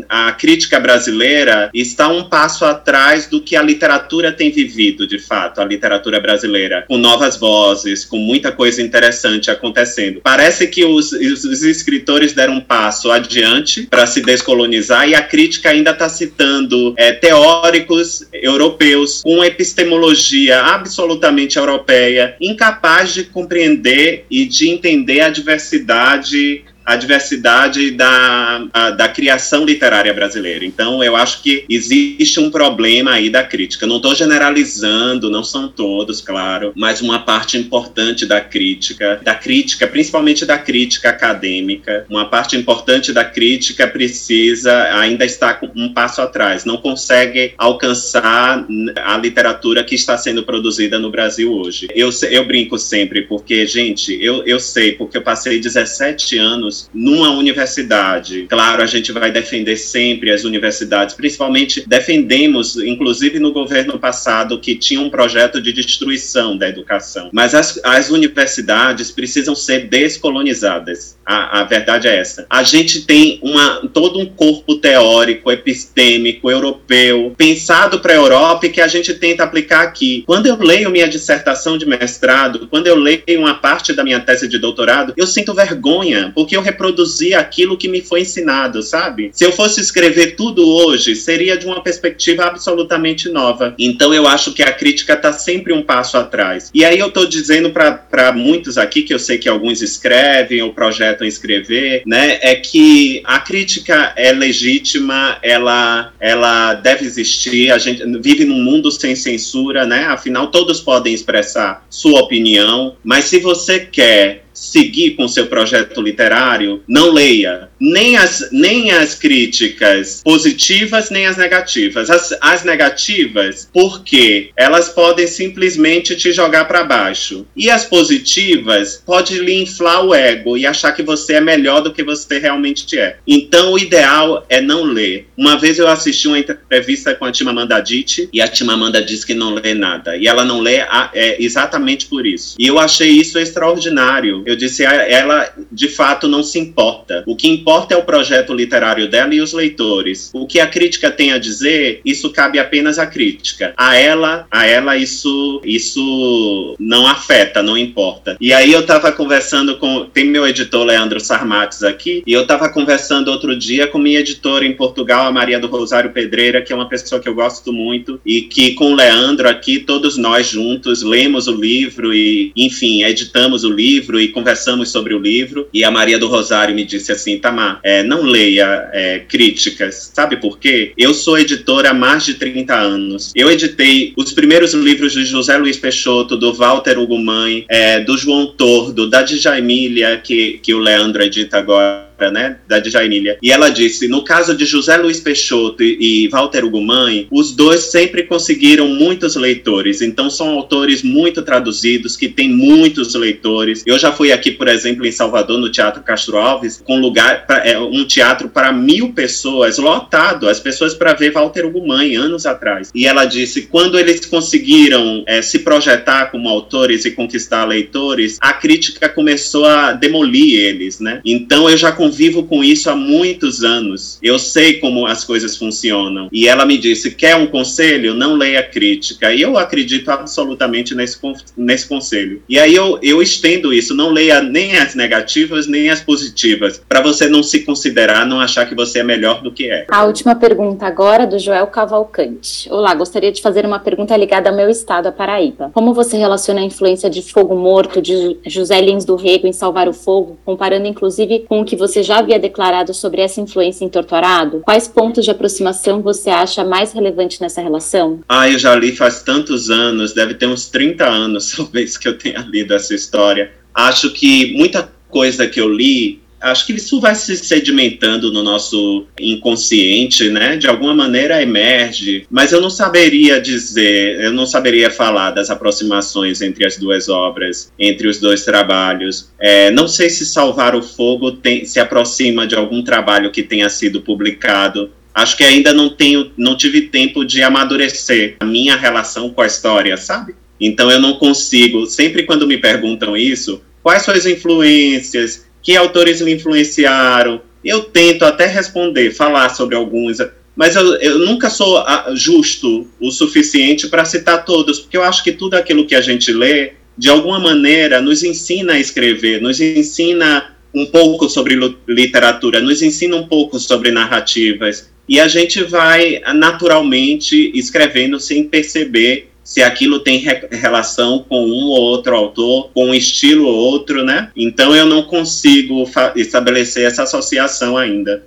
a crítica brasileira está um passo atrás do que a literatura tem vivido de fato a literatura brasileira. Com novas vozes com muita coisa interessante acontecendo. Parece que os os, os escritores deram um passo adiante para se descolonizar e a crítica ainda está citando é, teóricos europeus com epistemologia absolutamente europeia, incapaz de compreender e de entender a diversidade a diversidade da, a, da criação literária brasileira. Então, eu acho que existe um problema aí da crítica. Não estou generalizando, não são todos, claro, mas uma parte importante da crítica, da crítica, principalmente da crítica acadêmica, uma parte importante da crítica precisa ainda estar um passo atrás, não consegue alcançar a literatura que está sendo produzida no Brasil hoje. Eu, eu brinco sempre, porque, gente, eu, eu sei, porque eu passei 17 anos numa universidade. Claro, a gente vai defender sempre as universidades, principalmente defendemos, inclusive no governo passado, que tinha um projeto de destruição da educação. Mas as, as universidades precisam ser descolonizadas. A, a verdade é essa. A gente tem uma, todo um corpo teórico, epistêmico, europeu, pensado para a Europa e que a gente tenta aplicar aqui. Quando eu leio minha dissertação de mestrado, quando eu leio uma parte da minha tese de doutorado, eu sinto vergonha, porque eu reproduzir aquilo que me foi ensinado, sabe? Se eu fosse escrever tudo hoje, seria de uma perspectiva absolutamente nova. Então eu acho que a crítica está sempre um passo atrás. E aí eu estou dizendo para muitos aqui, que eu sei que alguns escrevem ou projetam escrever, né, é que a crítica é legítima, ela, ela deve existir, a gente vive num mundo sem censura, né, afinal todos podem expressar sua opinião, mas se você quer seguir com seu projeto literário, não leia nem as, nem as críticas positivas nem as negativas. As, as negativas, porque elas podem simplesmente te jogar para baixo. E as positivas, pode lhe inflar o ego e achar que você é melhor do que você realmente é. Então, o ideal é não ler. Uma vez eu assisti uma entrevista com a Timamanda Adichie e a Timamanda disse que não lê nada. E ela não lê é, exatamente por isso. E eu achei isso extraordinário. Eu disse, ah, ela de fato não se importa. O que importa é o projeto literário dela e os leitores. O que a crítica tem a dizer, isso cabe apenas à crítica. A ela, a ela isso, isso não afeta, não importa. E aí eu estava conversando com, tem meu editor Leandro Sarmates aqui, e eu estava conversando outro dia com minha editora em Portugal, a Maria do Rosário Pedreira, que é uma pessoa que eu gosto muito, e que com o Leandro aqui, todos nós juntos lemos o livro e, enfim, editamos o livro e conversamos sobre o livro e a Maria do Rosário me disse assim, Tamar, é, não leia é, críticas, sabe por quê? Eu sou editora há mais de 30 anos. Eu editei os primeiros livros de José Luiz Peixoto, do Walter Ugumãe, é, do João Tordo, da Djamília, que, que o Leandro edita agora né, da Djaimília. E ela disse, no caso de José Luiz Peixoto e, e Walter Ugumãe, os dois sempre conseguiram muitos leitores, então são autores muito traduzidos, que têm muitos leitores. Eu já fui aqui, por exemplo, em Salvador, no Teatro Castro Alves, com lugar, pra, é, um teatro para mil pessoas, lotado, as pessoas para ver Walter Ugumãe, anos atrás. E ela disse, quando eles conseguiram é, se projetar como autores e conquistar leitores, a crítica começou a demolir eles, né? Então eu já convivo com isso há muitos anos. Eu sei como as coisas funcionam. E ela me disse: quer um conselho? Não leia crítica. E eu acredito absolutamente nesse, nesse conselho. E aí eu, eu estendo isso: não leia nem as negativas nem as positivas, para você não se considerar, não achar que você é melhor do que é. A última pergunta agora do Joel Cavalcante. Olá, gostaria de fazer uma pergunta ligada ao meu estado, a Paraíba. Como você relaciona a influência de Fogo Morto de José Lins do Rego em Salvar o Fogo, comparando inclusive com o que você já havia declarado sobre essa influência em Torturado? Quais pontos de aproximação você acha mais relevante nessa relação? Ah, eu já li faz tantos anos, deve ter uns 30 anos, <laughs> talvez, que eu tenha lido essa história. Acho que muita coisa que eu li acho que isso vai se sedimentando no nosso inconsciente, né? De alguma maneira emerge, mas eu não saberia dizer, eu não saberia falar das aproximações entre as duas obras, entre os dois trabalhos. É, não sei se Salvar o Fogo tem, se aproxima de algum trabalho que tenha sido publicado acho que ainda não tenho, não tive tempo de amadurecer a minha relação com a história, sabe? Então eu não consigo, sempre quando me perguntam isso, quais são as influências, que autores me influenciaram. Eu tento até responder, falar sobre alguns, mas eu, eu nunca sou ah, justo o suficiente para citar todos, porque eu acho que tudo aquilo que a gente lê, de alguma maneira, nos ensina a escrever, nos ensina um pouco sobre literatura, nos ensina um pouco sobre narrativas, e a gente vai naturalmente escrevendo sem perceber se aquilo tem re relação com um ou outro autor, com um estilo ou outro, né? Então eu não consigo estabelecer essa associação ainda.